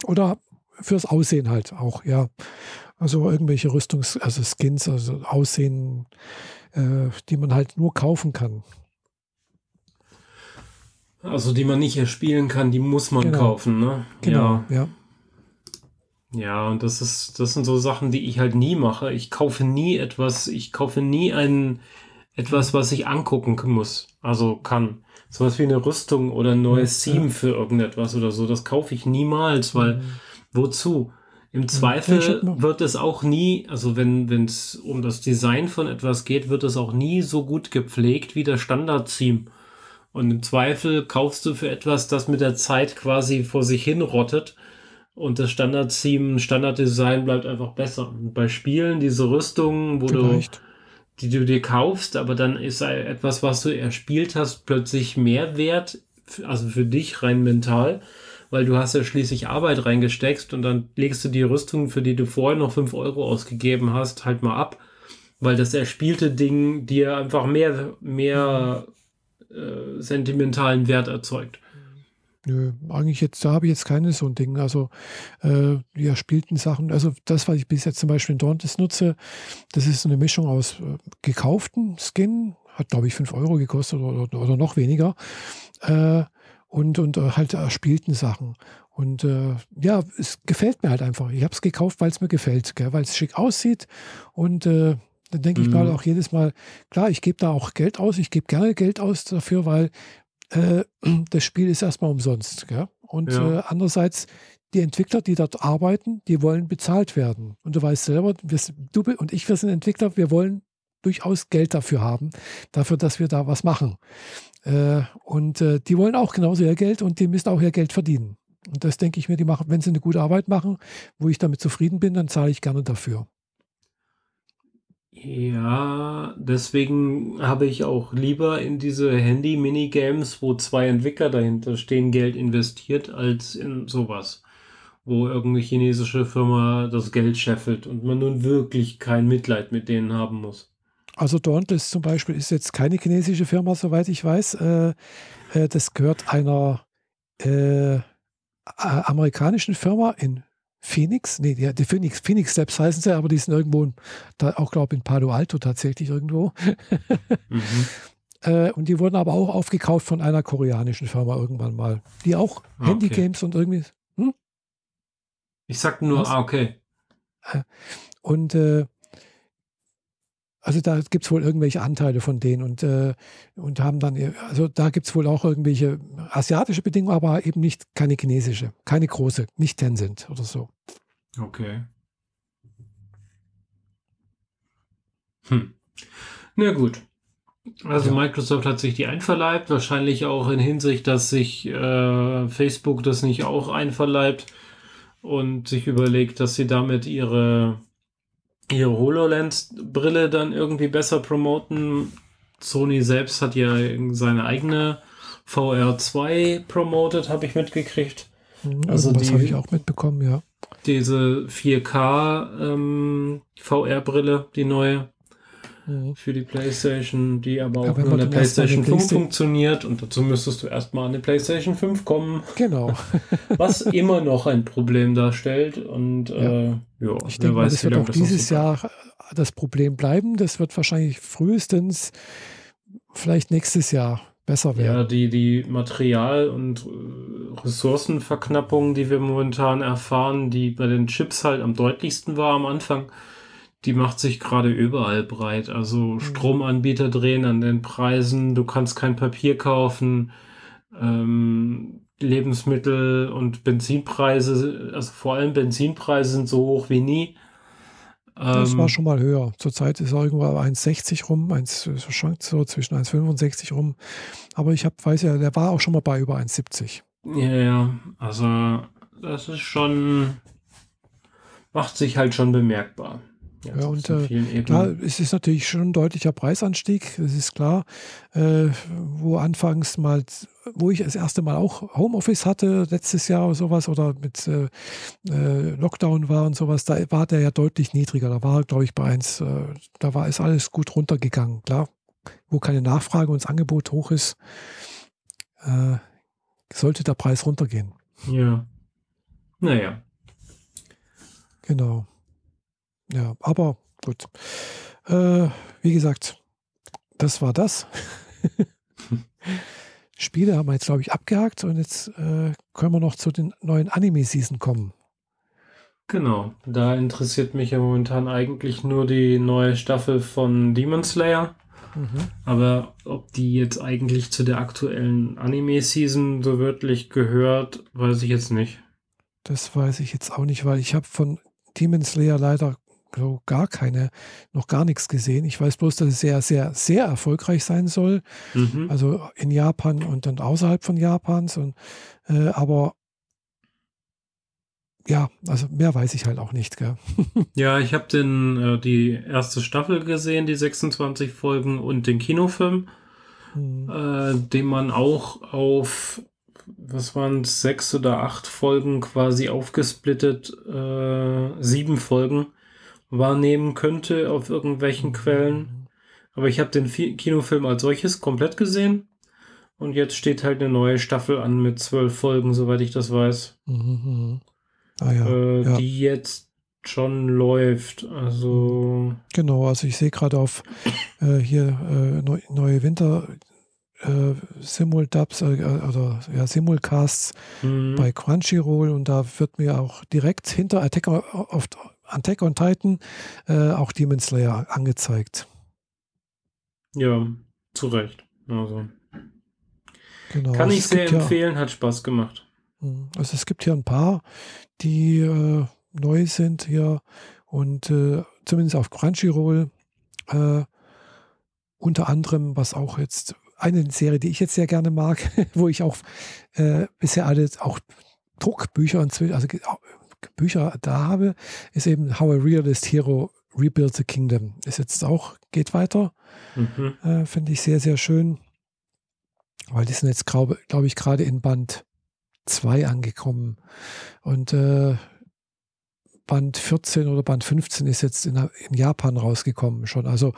Oder fürs Aussehen halt auch, ja. Also irgendwelche Rüstungs-, also Skins, also Aussehen, äh, die man halt nur kaufen kann. Also die man nicht erspielen kann, die muss man genau. kaufen, ne? Genau, ja. ja. Ja, und das ist, das sind so Sachen, die ich halt nie mache. Ich kaufe nie etwas, ich kaufe nie ein, etwas, was ich angucken muss, also kann. Sowas wie eine Rüstung oder ein neues ja, für irgendetwas oder so, das kaufe ich niemals, weil mhm. wozu? Im Zweifel wird es auch nie, also wenn es um das Design von etwas geht, wird es auch nie so gut gepflegt wie der Standard-Theme. Und im Zweifel kaufst du für etwas, das mit der Zeit quasi vor sich hin rottet. Und das Standard-Theme, Standard-Design bleibt einfach besser. Und bei Spielen, diese Rüstungen, wo Vielleicht. du, die du dir kaufst, aber dann ist etwas, was du erspielt hast, plötzlich mehr wert, also für dich rein mental, weil du hast ja schließlich Arbeit reingesteckt und dann legst du die Rüstung, für die du vorher noch 5 Euro ausgegeben hast, halt mal ab, weil das erspielte Ding dir einfach mehr, mehr äh, sentimentalen Wert erzeugt. Nö, eigentlich jetzt, da habe ich jetzt keine so ein Ding. Also, äh, ja, spielten Sachen, also das, was ich bis jetzt zum Beispiel in Dauntless nutze, das ist eine Mischung aus äh, gekauften Skin, hat glaube ich 5 Euro gekostet oder, oder noch weniger, äh, und, und äh, halt erspielten Sachen. Und äh, ja, es gefällt mir halt einfach. Ich habe es gekauft, weil es mir gefällt, weil es schick aussieht und äh, dann denke mhm. ich mal auch jedes Mal, klar, ich gebe da auch Geld aus, ich gebe gerne Geld aus dafür, weil äh, das Spiel ist erstmal umsonst. Gell? Und ja. äh, andererseits, die Entwickler, die dort arbeiten, die wollen bezahlt werden. Und du weißt selber, wir, du und ich, wir sind Entwickler, wir wollen durchaus Geld dafür haben, dafür, dass wir da was machen. Äh, und äh, die wollen auch genauso ihr Geld und die müssen auch ihr Geld verdienen. Und das denke ich mir, die machen, wenn sie eine gute Arbeit machen, wo ich damit zufrieden bin, dann zahle ich gerne dafür. Ja, deswegen habe ich auch lieber in diese Handy-Minigames, wo zwei Entwickler dahinter stehen, Geld investiert, als in sowas, wo irgendeine chinesische Firma das Geld scheffelt und man nun wirklich kein Mitleid mit denen haben muss. Also Dauntless zum Beispiel ist jetzt keine chinesische Firma, soweit ich weiß. Äh, äh, das gehört einer äh, amerikanischen Firma in Phoenix, nee, die, die Phoenix, Phoenix Steps heißen sie, aber die sind irgendwo, da auch glaube ich in Palo Alto tatsächlich irgendwo. mhm. äh, und die wurden aber auch aufgekauft von einer koreanischen Firma irgendwann mal, die auch ah, Handygames und irgendwie. Hm? Ich sag nur, Was? ah, okay. Äh, und äh, also da gibt es wohl irgendwelche Anteile von denen und, äh, und haben dann, also da gibt es wohl auch irgendwelche asiatische Bedingungen, aber eben nicht keine chinesische, keine große, nicht Tencent oder so. Okay. Hm. Na gut. Also ja. Microsoft hat sich die einverleibt, wahrscheinlich auch in Hinsicht, dass sich äh, Facebook das nicht auch einverleibt und sich überlegt, dass sie damit ihre ihre HoloLens-Brille dann irgendwie besser promoten. Sony selbst hat ja seine eigene VR2 promoted, habe ich mitgekriegt. Mhm, also das habe ich auch mitbekommen, ja. Diese 4K ähm, VR-Brille, die neue mhm. für die PlayStation, die aber auch ja, nur in der PlayStation 5 Playstation funktioniert. Und dazu müsstest du erstmal an die PlayStation 5 kommen. Genau. was immer noch ein Problem darstellt. Und ja. äh, ja, ich denke, weiß, das wird auch dieses Jahr das Problem bleiben. Das wird wahrscheinlich frühestens vielleicht nächstes Jahr besser werden. Ja, die, die Material- und äh, Ressourcenverknappung, die wir momentan erfahren, die bei den Chips halt am deutlichsten war am Anfang, die macht sich gerade überall breit. Also mhm. Stromanbieter drehen an den Preisen, du kannst kein Papier kaufen, ähm, Lebensmittel und Benzinpreise, also vor allem Benzinpreise sind so hoch wie nie. Das war ähm, schon mal höher. Zurzeit ist er irgendwo 1,60 rum, 1, schwankt so zwischen 1,65 rum. Aber ich hab, weiß ja, der war auch schon mal bei über 1,70. Ja, ja, also das ist schon, macht sich halt schon bemerkbar. Ja, ja und äh, klar, es ist natürlich schon ein deutlicher Preisanstieg, das ist klar. Äh, wo anfangs mal, wo ich das erste Mal auch Homeoffice hatte, letztes Jahr oder sowas, oder mit äh, äh Lockdown war und sowas, da war der ja deutlich niedriger. Da war, glaube ich, bei eins, äh, da war es alles gut runtergegangen. Klar, wo keine Nachfrage und das Angebot hoch ist, äh, sollte der Preis runtergehen. Ja. Naja. Genau. Ja, aber gut. Äh, wie gesagt, das war das. Spiele haben wir jetzt, glaube ich, abgehakt und jetzt äh, können wir noch zu den neuen Anime-Season kommen. Genau, da interessiert mich ja momentan eigentlich nur die neue Staffel von Demon Slayer. Mhm. Aber ob die jetzt eigentlich zu der aktuellen Anime-Season so wörtlich gehört, weiß ich jetzt nicht. Das weiß ich jetzt auch nicht, weil ich habe von Demon Slayer leider so gar keine, noch gar nichts gesehen. Ich weiß bloß, dass es sehr, sehr, sehr erfolgreich sein soll. Mhm. Also in Japan und dann außerhalb von Japans. Und, äh, aber ja, also mehr weiß ich halt auch nicht. Gell? ja, ich habe äh, die erste Staffel gesehen, die 26 Folgen und den Kinofilm, mhm. äh, den man auch auf was waren es, sechs oder acht Folgen quasi aufgesplittet, äh, sieben Folgen wahrnehmen könnte auf irgendwelchen Quellen. Aber ich habe den Kinofilm als solches komplett gesehen. Und jetzt steht halt eine neue Staffel an mit zwölf Folgen, soweit ich das weiß. Mhm. Ah, ja. Äh, ja. Die jetzt schon läuft. Also. Genau, also ich sehe gerade auf äh, hier äh, neu, neue Winter. Äh, Simuldubs äh, oder ja, Simulcasts mhm. bei Crunchyroll und da wird mir auch direkt hinter Attack of, Attack on Titan äh, auch Demon Slayer angezeigt. Ja, zu Recht. Also. Genau, Kann ich sehr empfehlen, ja, hat Spaß gemacht. Mhm. Also es gibt hier ein paar, die äh, neu sind hier und äh, zumindest auf Crunchyroll äh, unter anderem, was auch jetzt eine Serie, die ich jetzt sehr gerne mag, wo ich auch äh, bisher alle auch Druckbücher und also Bücher da habe, ist eben How a Realist Hero Rebuilds the Kingdom. Ist jetzt auch, geht weiter. Mhm. Äh, Finde ich sehr, sehr schön. Weil die sind jetzt, glaube glaub ich, gerade in Band 2 angekommen. Und äh, Band 14 oder Band 15 ist jetzt in, in Japan rausgekommen schon. Also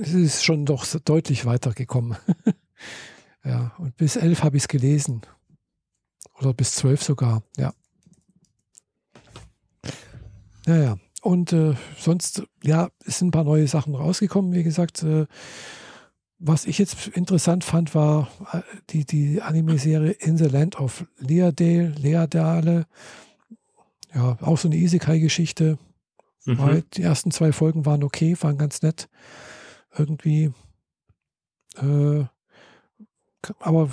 es ist schon doch deutlich weitergekommen. ja, und bis 11 habe ich es gelesen. Oder bis 12 sogar, ja. Naja, und äh, sonst, ja, es sind ein paar neue Sachen rausgekommen. Wie gesagt, äh, was ich jetzt interessant fand, war äh, die, die Anime-Serie In the Land of Leadale, Leadale. Ja, auch so eine Isekai-Geschichte. Mhm. Die ersten zwei Folgen waren okay, waren ganz nett. Irgendwie. Äh, aber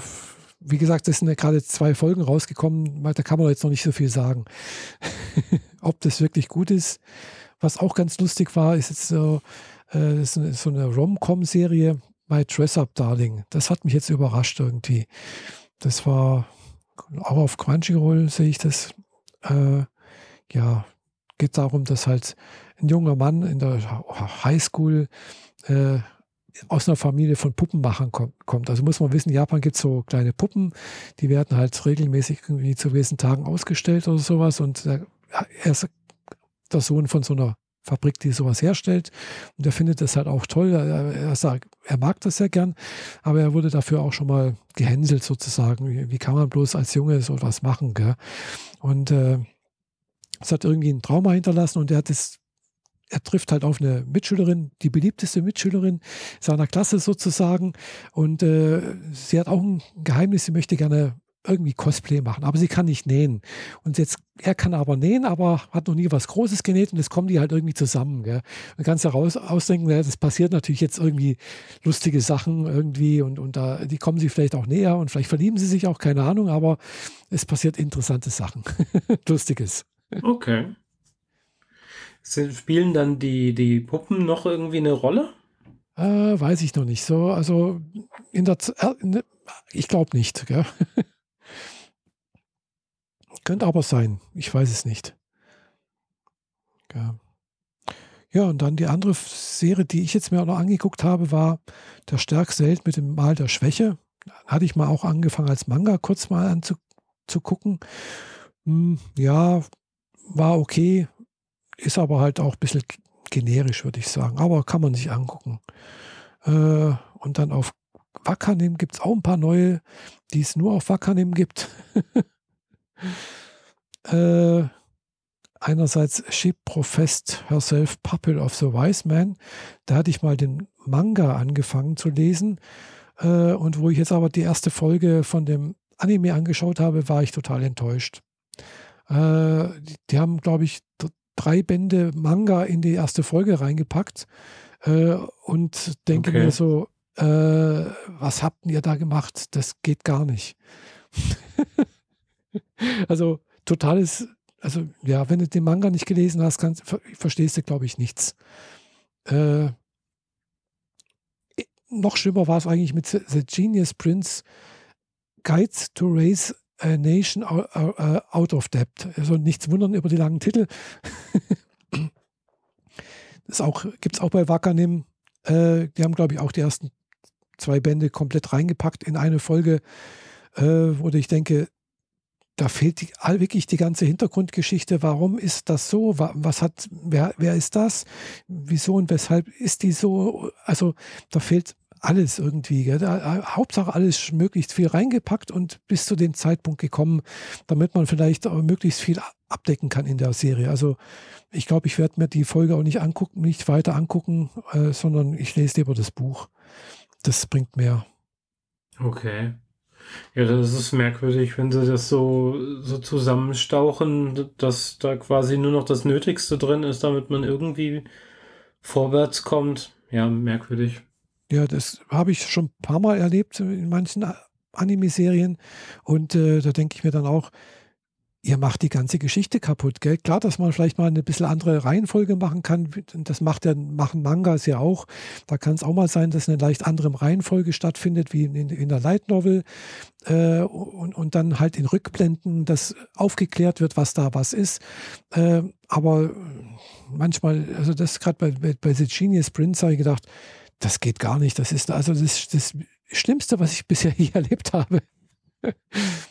wie gesagt, es sind ja gerade zwei Folgen rausgekommen, da kann man jetzt noch nicht so viel sagen. Ob das wirklich gut ist. Was auch ganz lustig war, ist jetzt so, äh, ist so eine Rom-Com-Serie bei Dress Up Darling. Das hat mich jetzt überrascht irgendwie. Das war auch auf Crunchyroll, sehe ich das. Äh, ja, geht darum, dass halt ein junger Mann in der Highschool äh, aus einer Familie von Puppenmachern kommt. Also muss man wissen, in Japan gibt es so kleine Puppen, die werden halt regelmäßig irgendwie zu gewissen Tagen ausgestellt oder sowas. Und er ist der Sohn von so einer Fabrik, die sowas herstellt. Und er findet das halt auch toll. Er, er, sagt, er mag das sehr gern, aber er wurde dafür auch schon mal gehänselt sozusagen. Wie, wie kann man bloß als Junge so was machen? Gell? Und äh, es hat irgendwie ein Trauma hinterlassen und er hat es er trifft halt auf eine Mitschülerin, die beliebteste Mitschülerin seiner Klasse sozusagen. Und äh, sie hat auch ein Geheimnis, sie möchte gerne irgendwie Cosplay machen, aber sie kann nicht nähen. Und jetzt, er kann aber nähen, aber hat noch nie was Großes genäht und jetzt kommen die halt irgendwie zusammen. Gell? Man kann sich heraus ausdenken, ja, das passiert natürlich jetzt irgendwie lustige Sachen irgendwie und, und da, die kommen sie vielleicht auch näher und vielleicht verlieben sie sich auch, keine Ahnung, aber es passiert interessante Sachen. Lustiges. Okay. Spielen dann die, die Puppen noch irgendwie eine Rolle? Äh, weiß ich noch nicht. So, also in der Z äh, ne, ich glaube nicht. Gell? Könnte aber sein. Ich weiß es nicht. Ja. ja, und dann die andere Serie, die ich jetzt mir auch noch angeguckt habe, war Der stärkste Held mit dem Mal der Schwäche. Hatte ich mal auch angefangen als Manga kurz mal anzugucken. Hm, ja, war okay. Ist aber halt auch ein bisschen generisch, würde ich sagen. Aber kann man sich angucken. Äh, und dann auf Wakanim gibt es auch ein paar neue, die es nur auf Wakanim gibt. äh, einerseits She professed herself Puppet of the Wise Man. Da hatte ich mal den Manga angefangen zu lesen. Äh, und wo ich jetzt aber die erste Folge von dem Anime angeschaut habe, war ich total enttäuscht. Äh, die, die, haben, glaube ich, drei Bände Manga in die erste Folge reingepackt äh, und denke okay. mir so, äh, was habt ihr da gemacht? Das geht gar nicht. also totales, also ja, wenn du den Manga nicht gelesen hast, kannst, verstehst du, glaube ich, nichts. Äh, noch schlimmer war es eigentlich mit The Genius Prince Guides to Raise a Nation Out of Debt. Also nichts wundern über die langen Titel. das gibt es auch bei Wakanim. Äh, die haben, glaube ich, auch die ersten zwei Bände komplett reingepackt in eine Folge, äh, wo ich denke, da fehlt die, wirklich die ganze Hintergrundgeschichte. Warum ist das so? Was hat, wer, wer ist das? Wieso und weshalb ist die so? Also da fehlt alles irgendwie. Da, äh, Hauptsache alles möglichst viel reingepackt und bis zu dem Zeitpunkt gekommen, damit man vielleicht möglichst viel abdecken kann in der Serie. Also ich glaube, ich werde mir die Folge auch nicht angucken, nicht weiter angucken, äh, sondern ich lese lieber das Buch. Das bringt mehr. Okay. Ja, das ist merkwürdig, wenn sie das so, so zusammenstauchen, dass da quasi nur noch das Nötigste drin ist, damit man irgendwie vorwärts kommt. Ja, merkwürdig. Ja, das habe ich schon ein paar Mal erlebt in manchen Anime-Serien. Und äh, da denke ich mir dann auch, ihr macht die ganze Geschichte kaputt. Gell? Klar, dass man vielleicht mal eine bisschen andere Reihenfolge machen kann. Das macht ja, machen Mangas ja auch. Da kann es auch mal sein, dass eine leicht andere Reihenfolge stattfindet, wie in, in der Light Novel. Äh, und, und dann halt in Rückblenden, dass aufgeklärt wird, was da was ist. Äh, aber manchmal, also das gerade bei, bei, bei The Genius Prince habe ich gedacht, das geht gar nicht. Das ist also das, das Schlimmste, was ich bisher hier erlebt habe.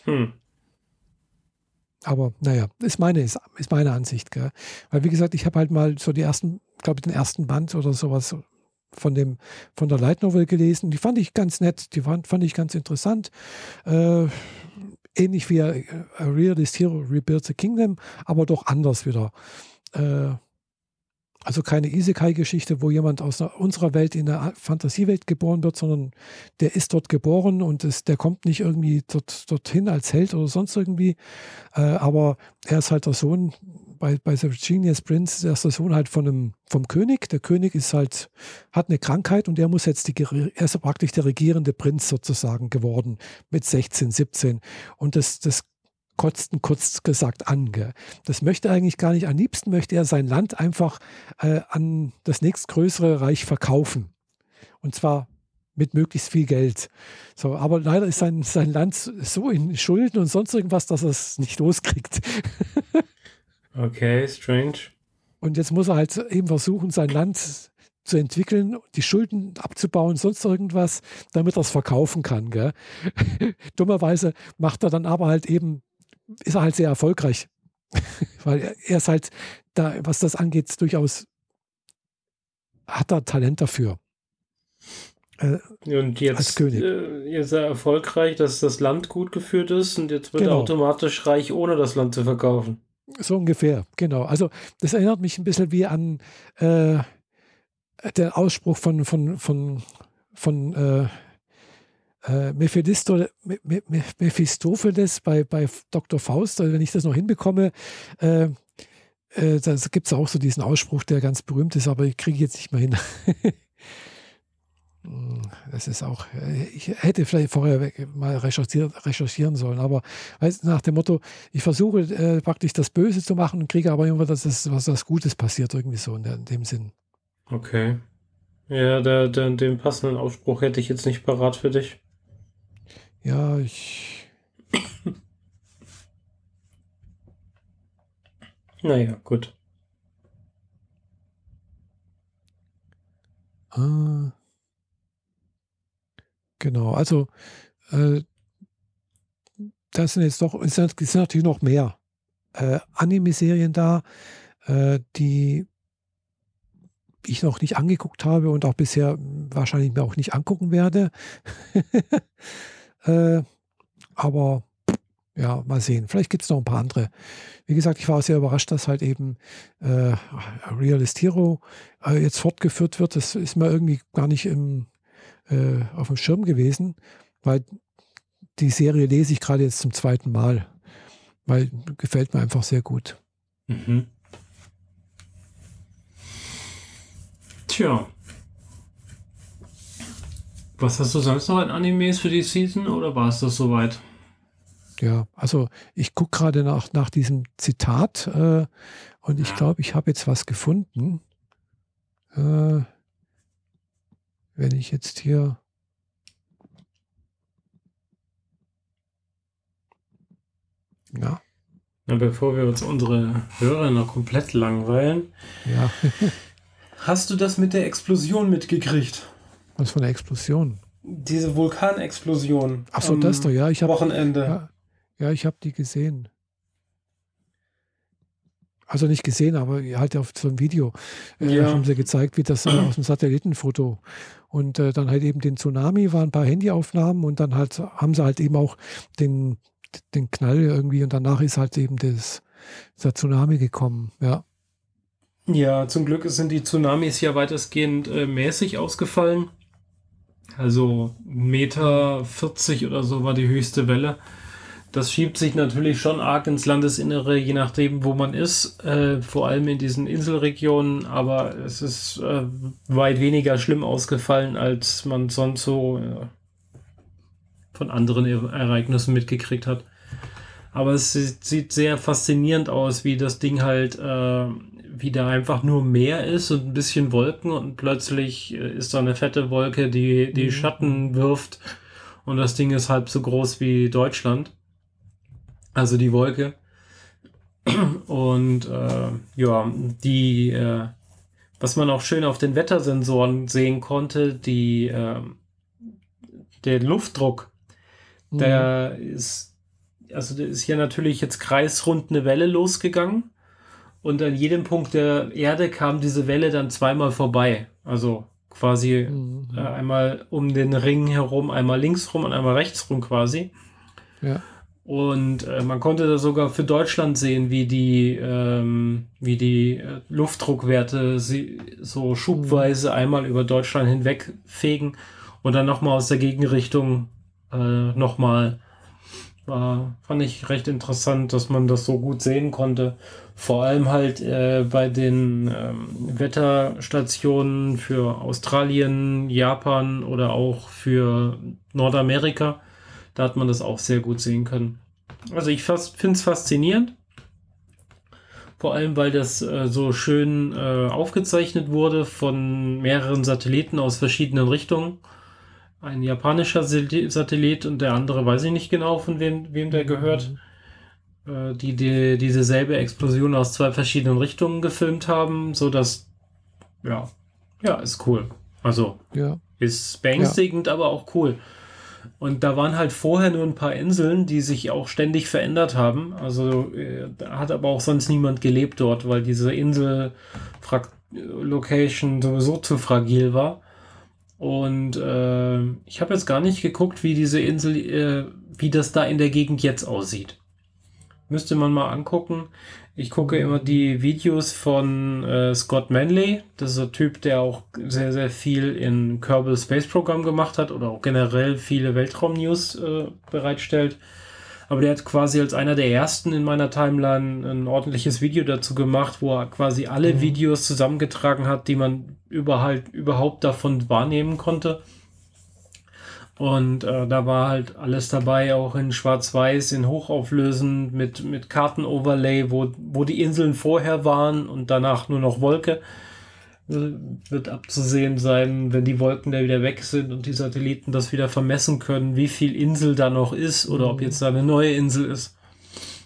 Hm. Aber naja, ist meine, ist, ist meine Ansicht. Gell? Weil wie gesagt, ich habe halt mal so die ersten, glaube ich, den ersten Band oder sowas von dem von der Light Novel gelesen. Die fand ich ganz nett, die fand, fand ich ganz interessant. Äh, ähnlich wie A Realist Hero Rebuild the Kingdom, aber doch anders wieder. Äh, also keine Isekai-Geschichte, wo jemand aus unserer Welt in der Fantasiewelt geboren wird, sondern der ist dort geboren und ist, der kommt nicht irgendwie dort, dorthin als Held oder sonst irgendwie. Äh, aber er ist halt der Sohn bei, bei The Genius Prince, der ist der Sohn halt von einem, vom König. Der König ist halt, hat eine Krankheit und der muss jetzt die, er ist praktisch der regierende Prinz sozusagen geworden mit 16, 17. Und das, das kotzt kurz gesagt an. Das möchte er eigentlich gar nicht. Am liebsten möchte er sein Land einfach äh, an das nächstgrößere Reich verkaufen. Und zwar mit möglichst viel Geld. So, aber leider ist sein, sein Land so in Schulden und sonst irgendwas, dass er es nicht loskriegt. okay, strange. Und jetzt muss er halt eben versuchen, sein Land zu entwickeln, die Schulden abzubauen, sonst irgendwas, damit er es verkaufen kann. Dummerweise macht er dann aber halt eben, ist er halt sehr erfolgreich. Weil er ist halt da, was das angeht, durchaus hat er Talent dafür. Äh, und jetzt äh, ist er erfolgreich, dass das Land gut geführt ist und jetzt wird genau. er automatisch reich, ohne das Land zu verkaufen. So ungefähr, genau. Also das erinnert mich ein bisschen wie an äh, den Ausspruch von, von, von, von äh, äh, Mephistopheles bei, bei Dr. Faust, also wenn ich das noch hinbekomme, äh, äh, da gibt es auch so diesen Ausspruch, der ganz berühmt ist, aber ich kriege jetzt nicht mehr hin. Das ist auch, äh, ich hätte vielleicht vorher mal recherchieren sollen, aber weißt, nach dem Motto, ich versuche äh, praktisch das Böse zu machen und kriege aber immer, dass das, was das Gutes passiert, irgendwie so in, der, in dem Sinn. Okay. Ja, der, der, den passenden Ausspruch hätte ich jetzt nicht parat für dich. Ja, ich. naja, gut. Ah. Genau, also äh, das sind jetzt doch, es sind, sind natürlich noch mehr äh, Anime-Serien da, äh, die ich noch nicht angeguckt habe und auch bisher wahrscheinlich mir auch nicht angucken werde. äh, aber ja, mal sehen. Vielleicht gibt es noch ein paar andere. Wie gesagt, ich war sehr überrascht, dass halt eben äh, Realist Hero äh, jetzt fortgeführt wird. Das ist mir irgendwie gar nicht im, äh, auf dem Schirm gewesen, weil die Serie lese ich gerade jetzt zum zweiten Mal, weil gefällt mir einfach sehr gut. Mhm. Tja. Was hast du sonst noch an Animes für die Season oder war es das soweit? Ja, also ich gucke gerade nach, nach diesem Zitat äh, und ich glaube, ich habe jetzt was gefunden. Äh, wenn ich jetzt hier ja. Na, bevor wir uns unsere Hörer noch komplett langweilen, ja. hast du das mit der Explosion mitgekriegt? Was von der Explosion? Diese Vulkanexplosion. Ach so, das doch, ja. Ich hab, Wochenende. Ja, ja ich habe die gesehen. Also nicht gesehen, aber halt auf so einem Video äh, ja. haben sie gezeigt, wie das äh, aus dem Satellitenfoto. Und äh, dann halt eben den Tsunami, waren ein paar Handyaufnahmen und dann halt haben sie halt eben auch den, den Knall irgendwie und danach ist halt eben das, der Tsunami gekommen, ja. Ja, zum Glück sind die Tsunamis ja weitestgehend äh, mäßig ausgefallen. Also Meter 40 oder so war die höchste Welle. Das schiebt sich natürlich schon arg ins Landesinnere, je nachdem, wo man ist, äh, vor allem in diesen Inselregionen, aber es ist äh, weit weniger schlimm ausgefallen, als man sonst so äh, von anderen e Ereignissen mitgekriegt hat. Aber es sieht sehr faszinierend aus, wie das Ding halt äh, wieder einfach nur Meer ist und ein bisschen Wolken und plötzlich äh, ist da eine fette Wolke, die die mhm. Schatten wirft und das Ding ist halb so groß wie Deutschland. Also die Wolke. Und äh, ja, die, äh, was man auch schön auf den Wettersensoren sehen konnte, die, äh, der Luftdruck, mhm. der ist, also der ist hier natürlich jetzt kreisrund eine Welle losgegangen. Und an jedem Punkt der Erde kam diese Welle dann zweimal vorbei. Also quasi mhm. äh, einmal um den Ring herum, einmal links rum und einmal rechts rum quasi. Ja. Und äh, man konnte da sogar für Deutschland sehen, wie die, ähm, wie die äh, Luftdruckwerte sie so schubweise mhm. einmal über Deutschland hinweg fegen und dann nochmal aus der Gegenrichtung äh, nochmal war, fand ich recht interessant, dass man das so gut sehen konnte. Vor allem halt äh, bei den ähm, Wetterstationen für Australien, Japan oder auch für Nordamerika. Da hat man das auch sehr gut sehen können. Also ich finde es faszinierend. Vor allem, weil das äh, so schön äh, aufgezeichnet wurde von mehreren Satelliten aus verschiedenen Richtungen. Ein japanischer Satellit und der andere weiß ich nicht genau, von wem, wem der gehört. Mhm. Äh, die, die diese selbe Explosion aus zwei verschiedenen Richtungen gefilmt haben, so dass ja, ja, ist cool. Also ja. ist beängstigend, ja. aber auch cool. Und da waren halt vorher nur ein paar Inseln, die sich auch ständig verändert haben. Also äh, da hat aber auch sonst niemand gelebt dort, weil diese Insel-Location sowieso zu fragil war. Und äh, ich habe jetzt gar nicht geguckt, wie diese Insel, äh, wie das da in der Gegend jetzt aussieht. Müsste man mal angucken. Ich gucke immer die Videos von äh, Scott Manley. Das ist ein Typ, der auch sehr, sehr viel in Kerbal Space Program gemacht hat oder auch generell viele Weltraum-News äh, bereitstellt. Aber der hat quasi als einer der ersten in meiner Timeline ein ordentliches Video dazu gemacht, wo er quasi alle mhm. Videos zusammengetragen hat, die man überhaupt, überhaupt davon wahrnehmen konnte. Und äh, da war halt alles dabei, auch in Schwarz-Weiß, in Hochauflösen, mit, mit Kartenoverlay, wo, wo die Inseln vorher waren und danach nur noch Wolke. Wird abzusehen sein, wenn die Wolken da wieder weg sind und die Satelliten das wieder vermessen können, wie viel Insel da noch ist oder mhm. ob jetzt da eine neue Insel ist.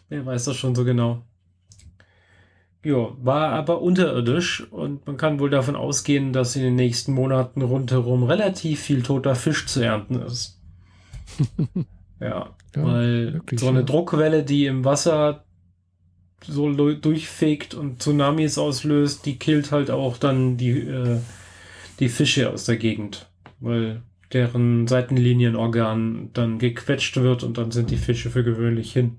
Wer weiß das schon so genau. Ja, war aber unterirdisch und man kann wohl davon ausgehen, dass in den nächsten Monaten rundherum relativ viel toter Fisch zu ernten ist. ja, ja, weil so eine ja. Druckwelle, die im Wasser so durchfegt und Tsunamis auslöst, die killt halt auch dann die, äh, die Fische aus der Gegend, weil deren Seitenlinienorgan dann gequetscht wird und dann sind die Fische für gewöhnlich hin.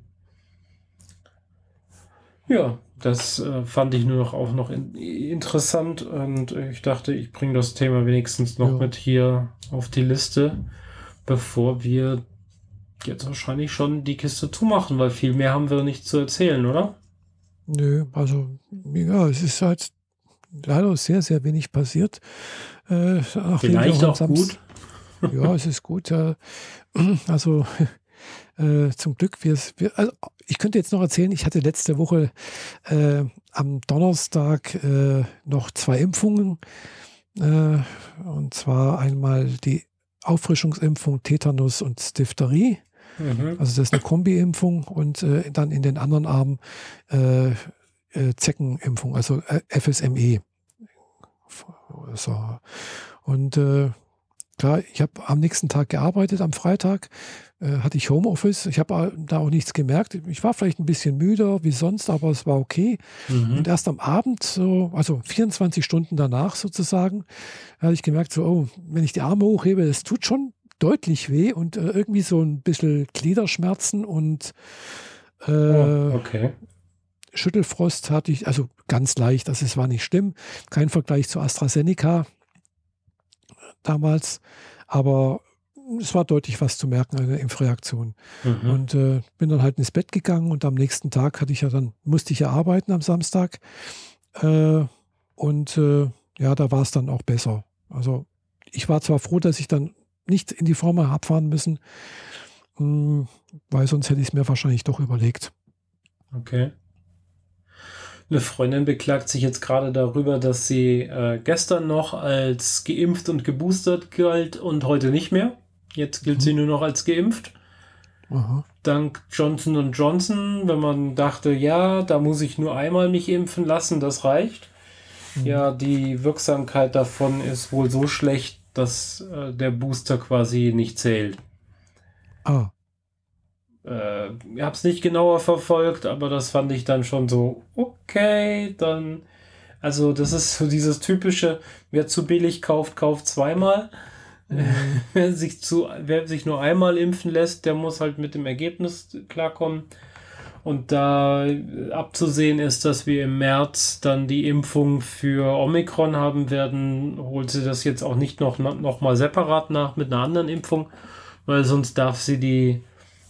Ja, das äh, fand ich nur noch auch noch in, interessant und ich dachte, ich bringe das Thema wenigstens noch ja. mit hier auf die Liste, bevor wir jetzt wahrscheinlich schon die Kiste zumachen, weil viel mehr haben wir nicht zu erzählen, oder? Nö, also ja, es ist halt leider sehr, sehr wenig passiert. Äh, Vielleicht auch gut. Ja, es ist gut. Ja. Also äh, zum Glück, wir, wir, also ich könnte jetzt noch erzählen, ich hatte letzte Woche äh, am Donnerstag äh, noch zwei Impfungen. Äh, und zwar einmal die Auffrischungsimpfung Tetanus und Diphtherie. Mhm. Also das ist eine Kombi-Impfung und äh, dann in den anderen Armen äh, Zeckenimpfung, also FSME. So. Und klar, ich habe am nächsten Tag gearbeitet, am Freitag äh, hatte ich Homeoffice. Ich habe da auch nichts gemerkt. Ich war vielleicht ein bisschen müder wie sonst, aber es war okay. Mhm. Und erst am Abend, so, also 24 Stunden danach sozusagen, habe ich gemerkt, so, oh, wenn ich die Arme hochhebe, das tut schon deutlich weh und äh, irgendwie so ein bisschen Gliederschmerzen und äh, oh, okay. Schüttelfrost hatte ich, also ganz leicht, also es war nicht schlimm. Kein Vergleich zu AstraZeneca damals, aber es war deutlich was zu merken, eine Impfreaktion. Mhm. Und äh, bin dann halt ins Bett gegangen und am nächsten Tag hatte ich ja dann, musste ich ja arbeiten am Samstag. Äh, und äh, ja, da war es dann auch besser. Also ich war zwar froh, dass ich dann nicht in die Firma abfahren müssen, hm, weil sonst hätte ich es mir wahrscheinlich doch überlegt. Okay. Eine Freundin beklagt sich jetzt gerade darüber, dass sie äh, gestern noch als geimpft und geboostert galt und heute nicht mehr. Jetzt gilt mhm. sie nur noch als geimpft. Aha. Dank Johnson Johnson, wenn man dachte, ja, da muss ich nur einmal mich impfen lassen, das reicht. Mhm. Ja, die Wirksamkeit davon ist wohl so schlecht, dass äh, der Booster quasi nicht zählt. Ah. Äh, ich habe es nicht genauer verfolgt, aber das fand ich dann schon so, okay, dann. Also, das ist so dieses typische, wer zu billig kauft, kauft zweimal. Mhm. wer, sich zu, wer sich nur einmal impfen lässt, der muss halt mit dem Ergebnis klarkommen. Und da abzusehen ist, dass wir im März dann die Impfung für Omikron haben werden, holt sie das jetzt auch nicht noch, noch mal separat nach mit einer anderen Impfung, weil sonst darf sie die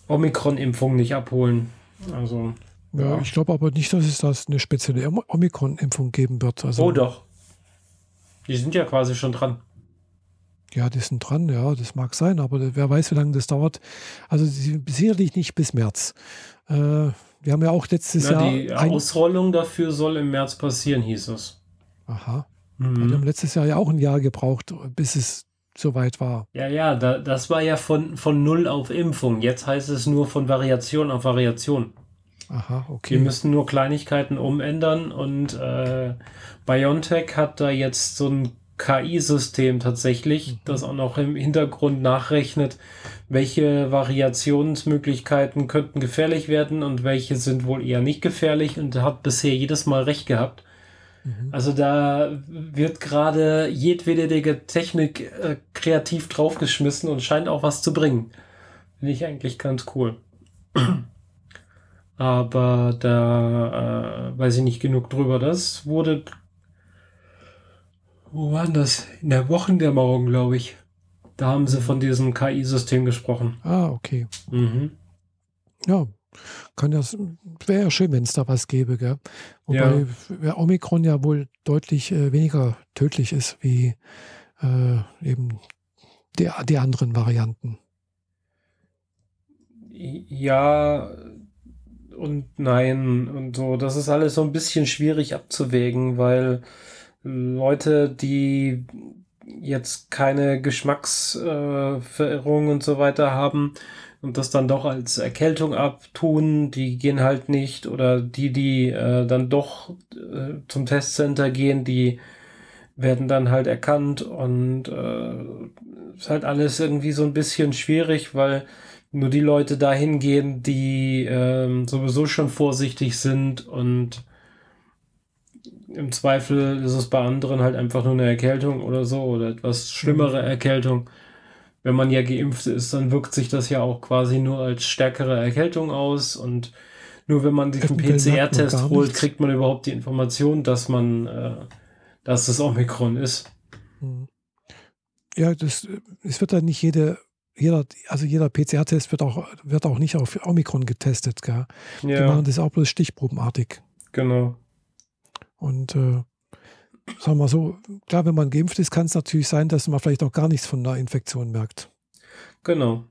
Omikron-Impfung nicht abholen. Also. Ja, ja. ich glaube aber nicht, dass es das eine spezielle Omikron-Impfung geben wird. Also, oh doch. Die sind ja quasi schon dran. Ja, die sind dran, ja, das mag sein, aber wer weiß, wie lange das dauert. Also sicherlich nicht bis März. Äh, wir haben ja auch letztes Na, Jahr. Die Ausrollung dafür soll im März passieren, hieß es. Aha. Mhm. Wir haben letztes Jahr ja auch ein Jahr gebraucht, bis es soweit war. Ja, ja, da, das war ja von, von Null auf Impfung. Jetzt heißt es nur von Variation auf Variation. Aha, okay. Wir müssen nur Kleinigkeiten umändern und äh, BioNTech hat da jetzt so ein KI-System tatsächlich, mhm. das auch noch im Hintergrund nachrechnet, welche Variationsmöglichkeiten könnten gefährlich werden und welche sind wohl eher nicht gefährlich und hat bisher jedes Mal recht gehabt. Mhm. Also da wird gerade jedwede Technik äh, kreativ draufgeschmissen und scheint auch was zu bringen. Finde ich eigentlich ganz cool. Aber da äh, weiß ich nicht genug drüber. Das wurde. Wo war das? In der Wochendämmerung, glaube ich. Da haben sie von diesem KI-System gesprochen. Ah, okay. Mhm. Ja, kann das, wäre ja schön, wenn es da was gäbe, gell? Wobei ja. Omikron ja wohl deutlich äh, weniger tödlich ist wie äh, eben die, die anderen Varianten. Ja und nein und so. Das ist alles so ein bisschen schwierig abzuwägen, weil Leute, die jetzt keine Geschmacksverirrungen äh, und so weiter haben, und das dann doch als Erkältung abtun, die gehen halt nicht. Oder die, die äh, dann doch äh, zum Testcenter gehen, die werden dann halt erkannt und äh, ist halt alles irgendwie so ein bisschen schwierig, weil nur die Leute dahin gehen, die äh, sowieso schon vorsichtig sind und im Zweifel ist es bei anderen halt einfach nur eine Erkältung oder so oder etwas schlimmere mhm. Erkältung wenn man ja geimpft ist, dann wirkt sich das ja auch quasi nur als stärkere Erkältung aus und nur wenn man sich einen PCR-Test holt, kriegt man überhaupt die Information, dass man, äh, dass das Omikron ist. Hm. Ja, das, es wird dann nicht jede, jeder, also jeder PCR-Test wird auch, wird auch nicht auf Omikron getestet, gell? Ja. Die machen das auch bloß stichprobenartig. Genau. Und äh, sagen wir so, klar, wenn man geimpft ist, kann es natürlich sein, dass man vielleicht auch gar nichts von der Infektion merkt. Genau.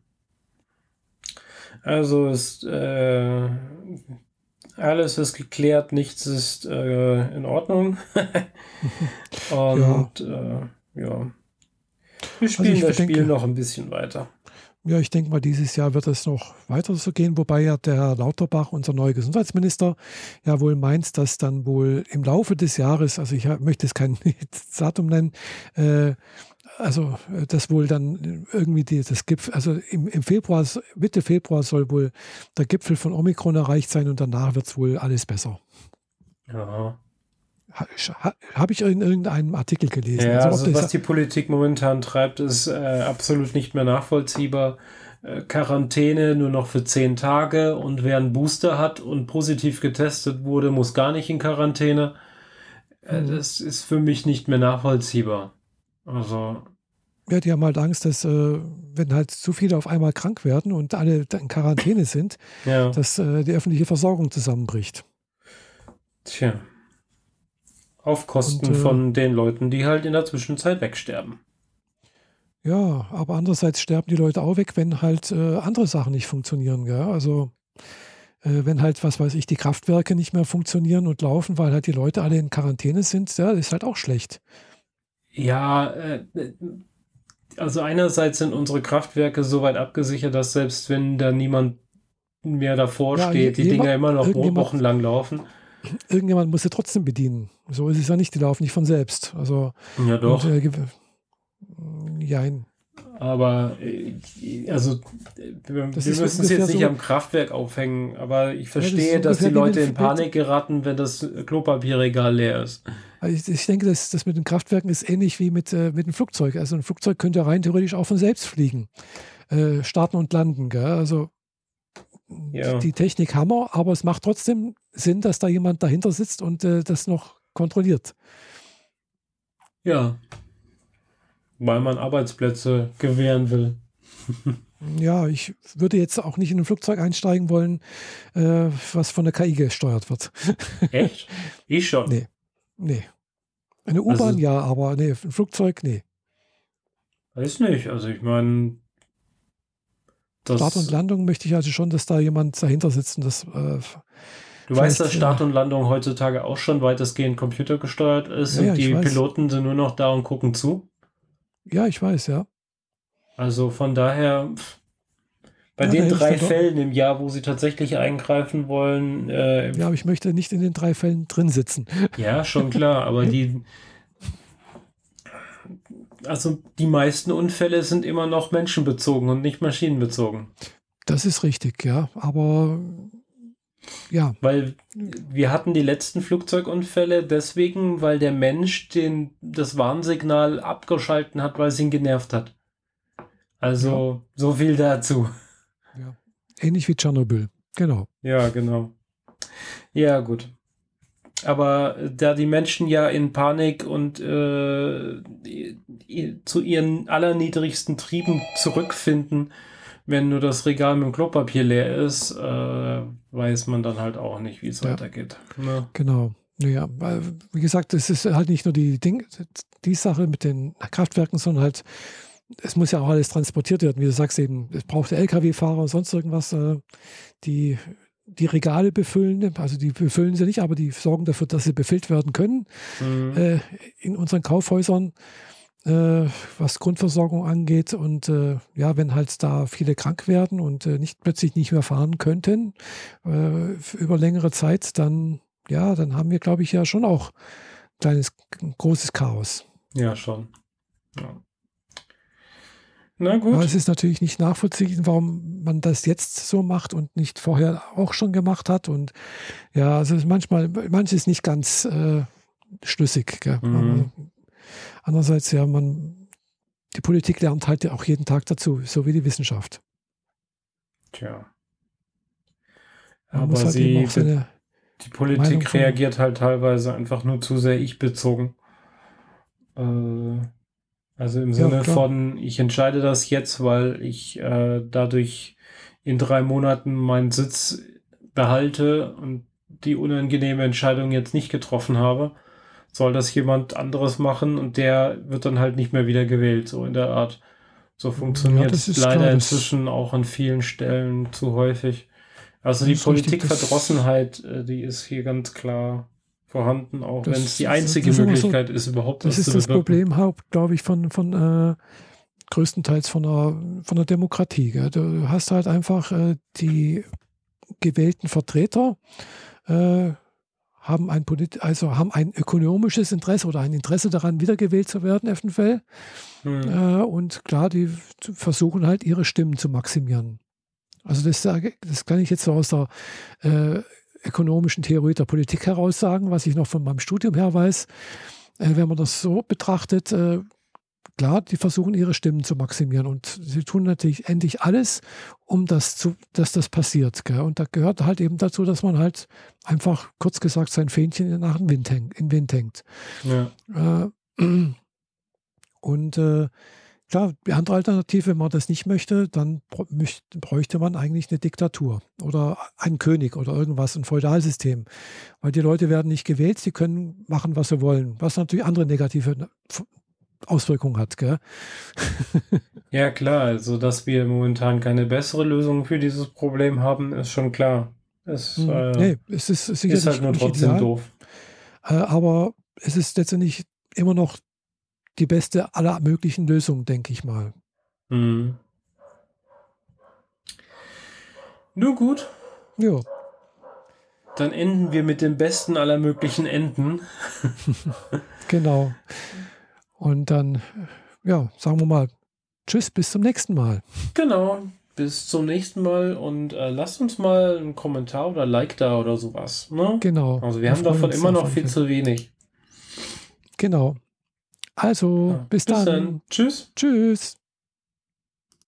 Also ist äh, alles ist geklärt, nichts ist äh, in Ordnung. Und ja. Äh, ja. Wir spielen also das denke, Spiel noch ein bisschen weiter. Ja, ich denke mal, dieses Jahr wird es noch weiter so gehen, wobei ja der Herr Lauterbach, unser neuer Gesundheitsminister, ja wohl meint, dass dann wohl im Laufe des Jahres, also ich möchte es kein Datum nennen, äh, also das wohl dann irgendwie die, das Gipfel, also im, im Februar, Mitte Februar soll wohl der Gipfel von Omikron erreicht sein und danach wird es wohl alles besser. Ja. Habe ich in irgendeinem Artikel gelesen. Ja, also, also was die Politik momentan treibt, ist äh, absolut nicht mehr nachvollziehbar. Äh, Quarantäne nur noch für zehn Tage und wer einen Booster hat und positiv getestet wurde, muss gar nicht in Quarantäne. Äh, mhm. Das ist für mich nicht mehr nachvollziehbar. Also. Ja, die haben halt Angst, dass, äh, wenn halt zu viele auf einmal krank werden und alle in Quarantäne sind, ja. dass äh, die öffentliche Versorgung zusammenbricht. Tja. Auf Kosten und, äh, von den Leuten, die halt in der Zwischenzeit wegsterben. Ja, aber andererseits sterben die Leute auch weg, wenn halt äh, andere Sachen nicht funktionieren. Gell? Also äh, wenn halt, was weiß ich, die Kraftwerke nicht mehr funktionieren und laufen, weil halt die Leute alle in Quarantäne sind, ja, ist halt auch schlecht. Ja, äh, also einerseits sind unsere Kraftwerke so weit abgesichert, dass selbst wenn da niemand mehr davor ja, steht, die Dinger immer noch wochenlang laufen irgendjemand muss sie trotzdem bedienen. So ist es ja nicht, die laufen nicht von selbst. Also, ja, doch. Und, äh, jein. Aber äh, also wir, das müssen es jetzt nicht so am Kraftwerk aufhängen, aber ich verstehe, ja, das dass die Leute in Panik geraten, wenn das Klopapierregal leer ist. Also ich, ich, denke, das, das mit den Kraftwerken ist ähnlich wie mit, äh, mit dem Flugzeug. Also ein Flugzeug könnte rein theoretisch auch von selbst fliegen, äh, starten und landen. Gell? Also ja. die Technik Hammer, aber es macht trotzdem Sinn, dass da jemand dahinter sitzt und äh, das noch kontrolliert. Ja. Weil man Arbeitsplätze gewähren will. Ja, ich würde jetzt auch nicht in ein Flugzeug einsteigen wollen, äh, was von der KI gesteuert wird. Echt? Ich schon. Nee. Nee. Eine U-Bahn also, ja, aber nee, ein Flugzeug, nee. Weiß nicht. Also ich meine. Start und Landung möchte ich also schon, dass da jemand dahinter sitzt und das. Äh, du weißt, dass Start und Landung heutzutage auch schon weitestgehend computergesteuert ist ja, und die Piloten sind nur noch da und gucken zu. Ja, ich weiß, ja. Also von daher, bei ja, den drei Fällen im Jahr, wo sie tatsächlich eingreifen wollen. Äh, ja, aber ich möchte nicht in den drei Fällen drin sitzen. Ja, schon klar, aber die. Also die meisten Unfälle sind immer noch menschenbezogen und nicht maschinenbezogen. Das ist richtig, ja. Aber ja. Weil wir hatten die letzten Flugzeugunfälle deswegen, weil der Mensch den, das Warnsignal abgeschalten hat, weil es ihn genervt hat. Also ja. so viel dazu. Ja. Ähnlich wie Tschernobyl. Genau. Ja, genau. Ja, gut. Aber da die Menschen ja in Panik und äh, zu ihren allerniedrigsten Trieben zurückfinden, wenn nur das Regal mit dem Klopapier leer ist, äh, weiß man dann halt auch nicht, wie es ja. weitergeht. Ne? Genau. Naja, weil, wie gesagt, es ist halt nicht nur die, Ding, die Sache mit den Kraftwerken, sondern halt es muss ja auch alles transportiert werden. Wie du sagst eben, es braucht Lkw-Fahrer und sonst irgendwas, äh, die die Regale befüllen. Also die befüllen sie nicht, aber die sorgen dafür, dass sie befüllt werden können mhm. äh, in unseren Kaufhäusern, äh, was Grundversorgung angeht. Und äh, ja, wenn halt da viele krank werden und äh, nicht plötzlich nicht mehr fahren könnten äh, über längere Zeit, dann ja, dann haben wir, glaube ich, ja schon auch ein kleines, großes Chaos. Ja, schon. Ja. Na gut. Aber es ist natürlich nicht nachvollziehbar, warum man das jetzt so macht und nicht vorher auch schon gemacht hat. Und ja, also manchmal, manches ist nicht ganz äh, schlüssig. Mhm. andererseits, ja, man, die Politik lernt halt auch jeden Tag dazu, so wie die Wissenschaft. Tja. Aber halt sie, die Politik Meinung reagiert halt teilweise einfach nur zu sehr ich-bezogen. Äh, also im Sinne ja, von, ich entscheide das jetzt, weil ich äh, dadurch in drei Monaten meinen Sitz behalte und die unangenehme Entscheidung jetzt nicht getroffen habe, soll das jemand anderes machen und der wird dann halt nicht mehr wieder gewählt, so in der Art. So funktioniert ja, es leider klar, inzwischen auch an vielen Stellen zu häufig. Also die Politikverdrossenheit, äh, die ist hier ganz klar vorhanden, auch wenn es die einzige Möglichkeit so, ist, überhaupt das ist das Problem, glaube ich, von, von äh, größtenteils von der, von der Demokratie. Gell? Du hast halt einfach äh, die gewählten Vertreter, äh, haben ein Polit also haben ein ökonomisches Interesse oder ein Interesse daran, wiedergewählt zu werden, eventuell. Hm. Äh, und klar, die versuchen halt ihre Stimmen zu maximieren. Also das, das kann ich jetzt so aus der äh, ökonomischen Theorie der Politik heraus sagen, was ich noch von meinem Studium her weiß. Äh, wenn man das so betrachtet, äh, klar, die versuchen ihre Stimmen zu maximieren und sie tun natürlich endlich alles, um das zu, dass das passiert. Gell? Und da gehört halt eben dazu, dass man halt einfach, kurz gesagt, sein Fähnchen nach dem Wind hängt, in den Wind hängt. Ja. Äh, und äh, Klar, die andere Alternative, wenn man das nicht möchte, dann bräuchte man eigentlich eine Diktatur oder einen König oder irgendwas, ein Feudalsystem. Weil die Leute werden nicht gewählt, sie können machen, was sie wollen. Was natürlich andere negative Auswirkungen hat. Gell? ja, klar. Also, dass wir momentan keine bessere Lösung für dieses Problem haben, ist schon klar. Es, hm, äh, nee, es ist, sicherlich ist halt nur trotzdem ideal, doof. Äh, aber es ist letztendlich immer noch die beste aller möglichen Lösungen, denke ich mal. Mhm. Nur gut. Ja. Dann enden wir mit dem besten aller möglichen Enden. genau. Und dann, ja, sagen wir mal, tschüss, bis zum nächsten Mal. Genau, bis zum nächsten Mal und äh, lasst uns mal einen Kommentar oder Like da oder sowas. Ne? Genau. Also wir haben davon immer noch viel zu wenig. Genau. Also, bis, bis dann. dann. Tschüss. Tschüss.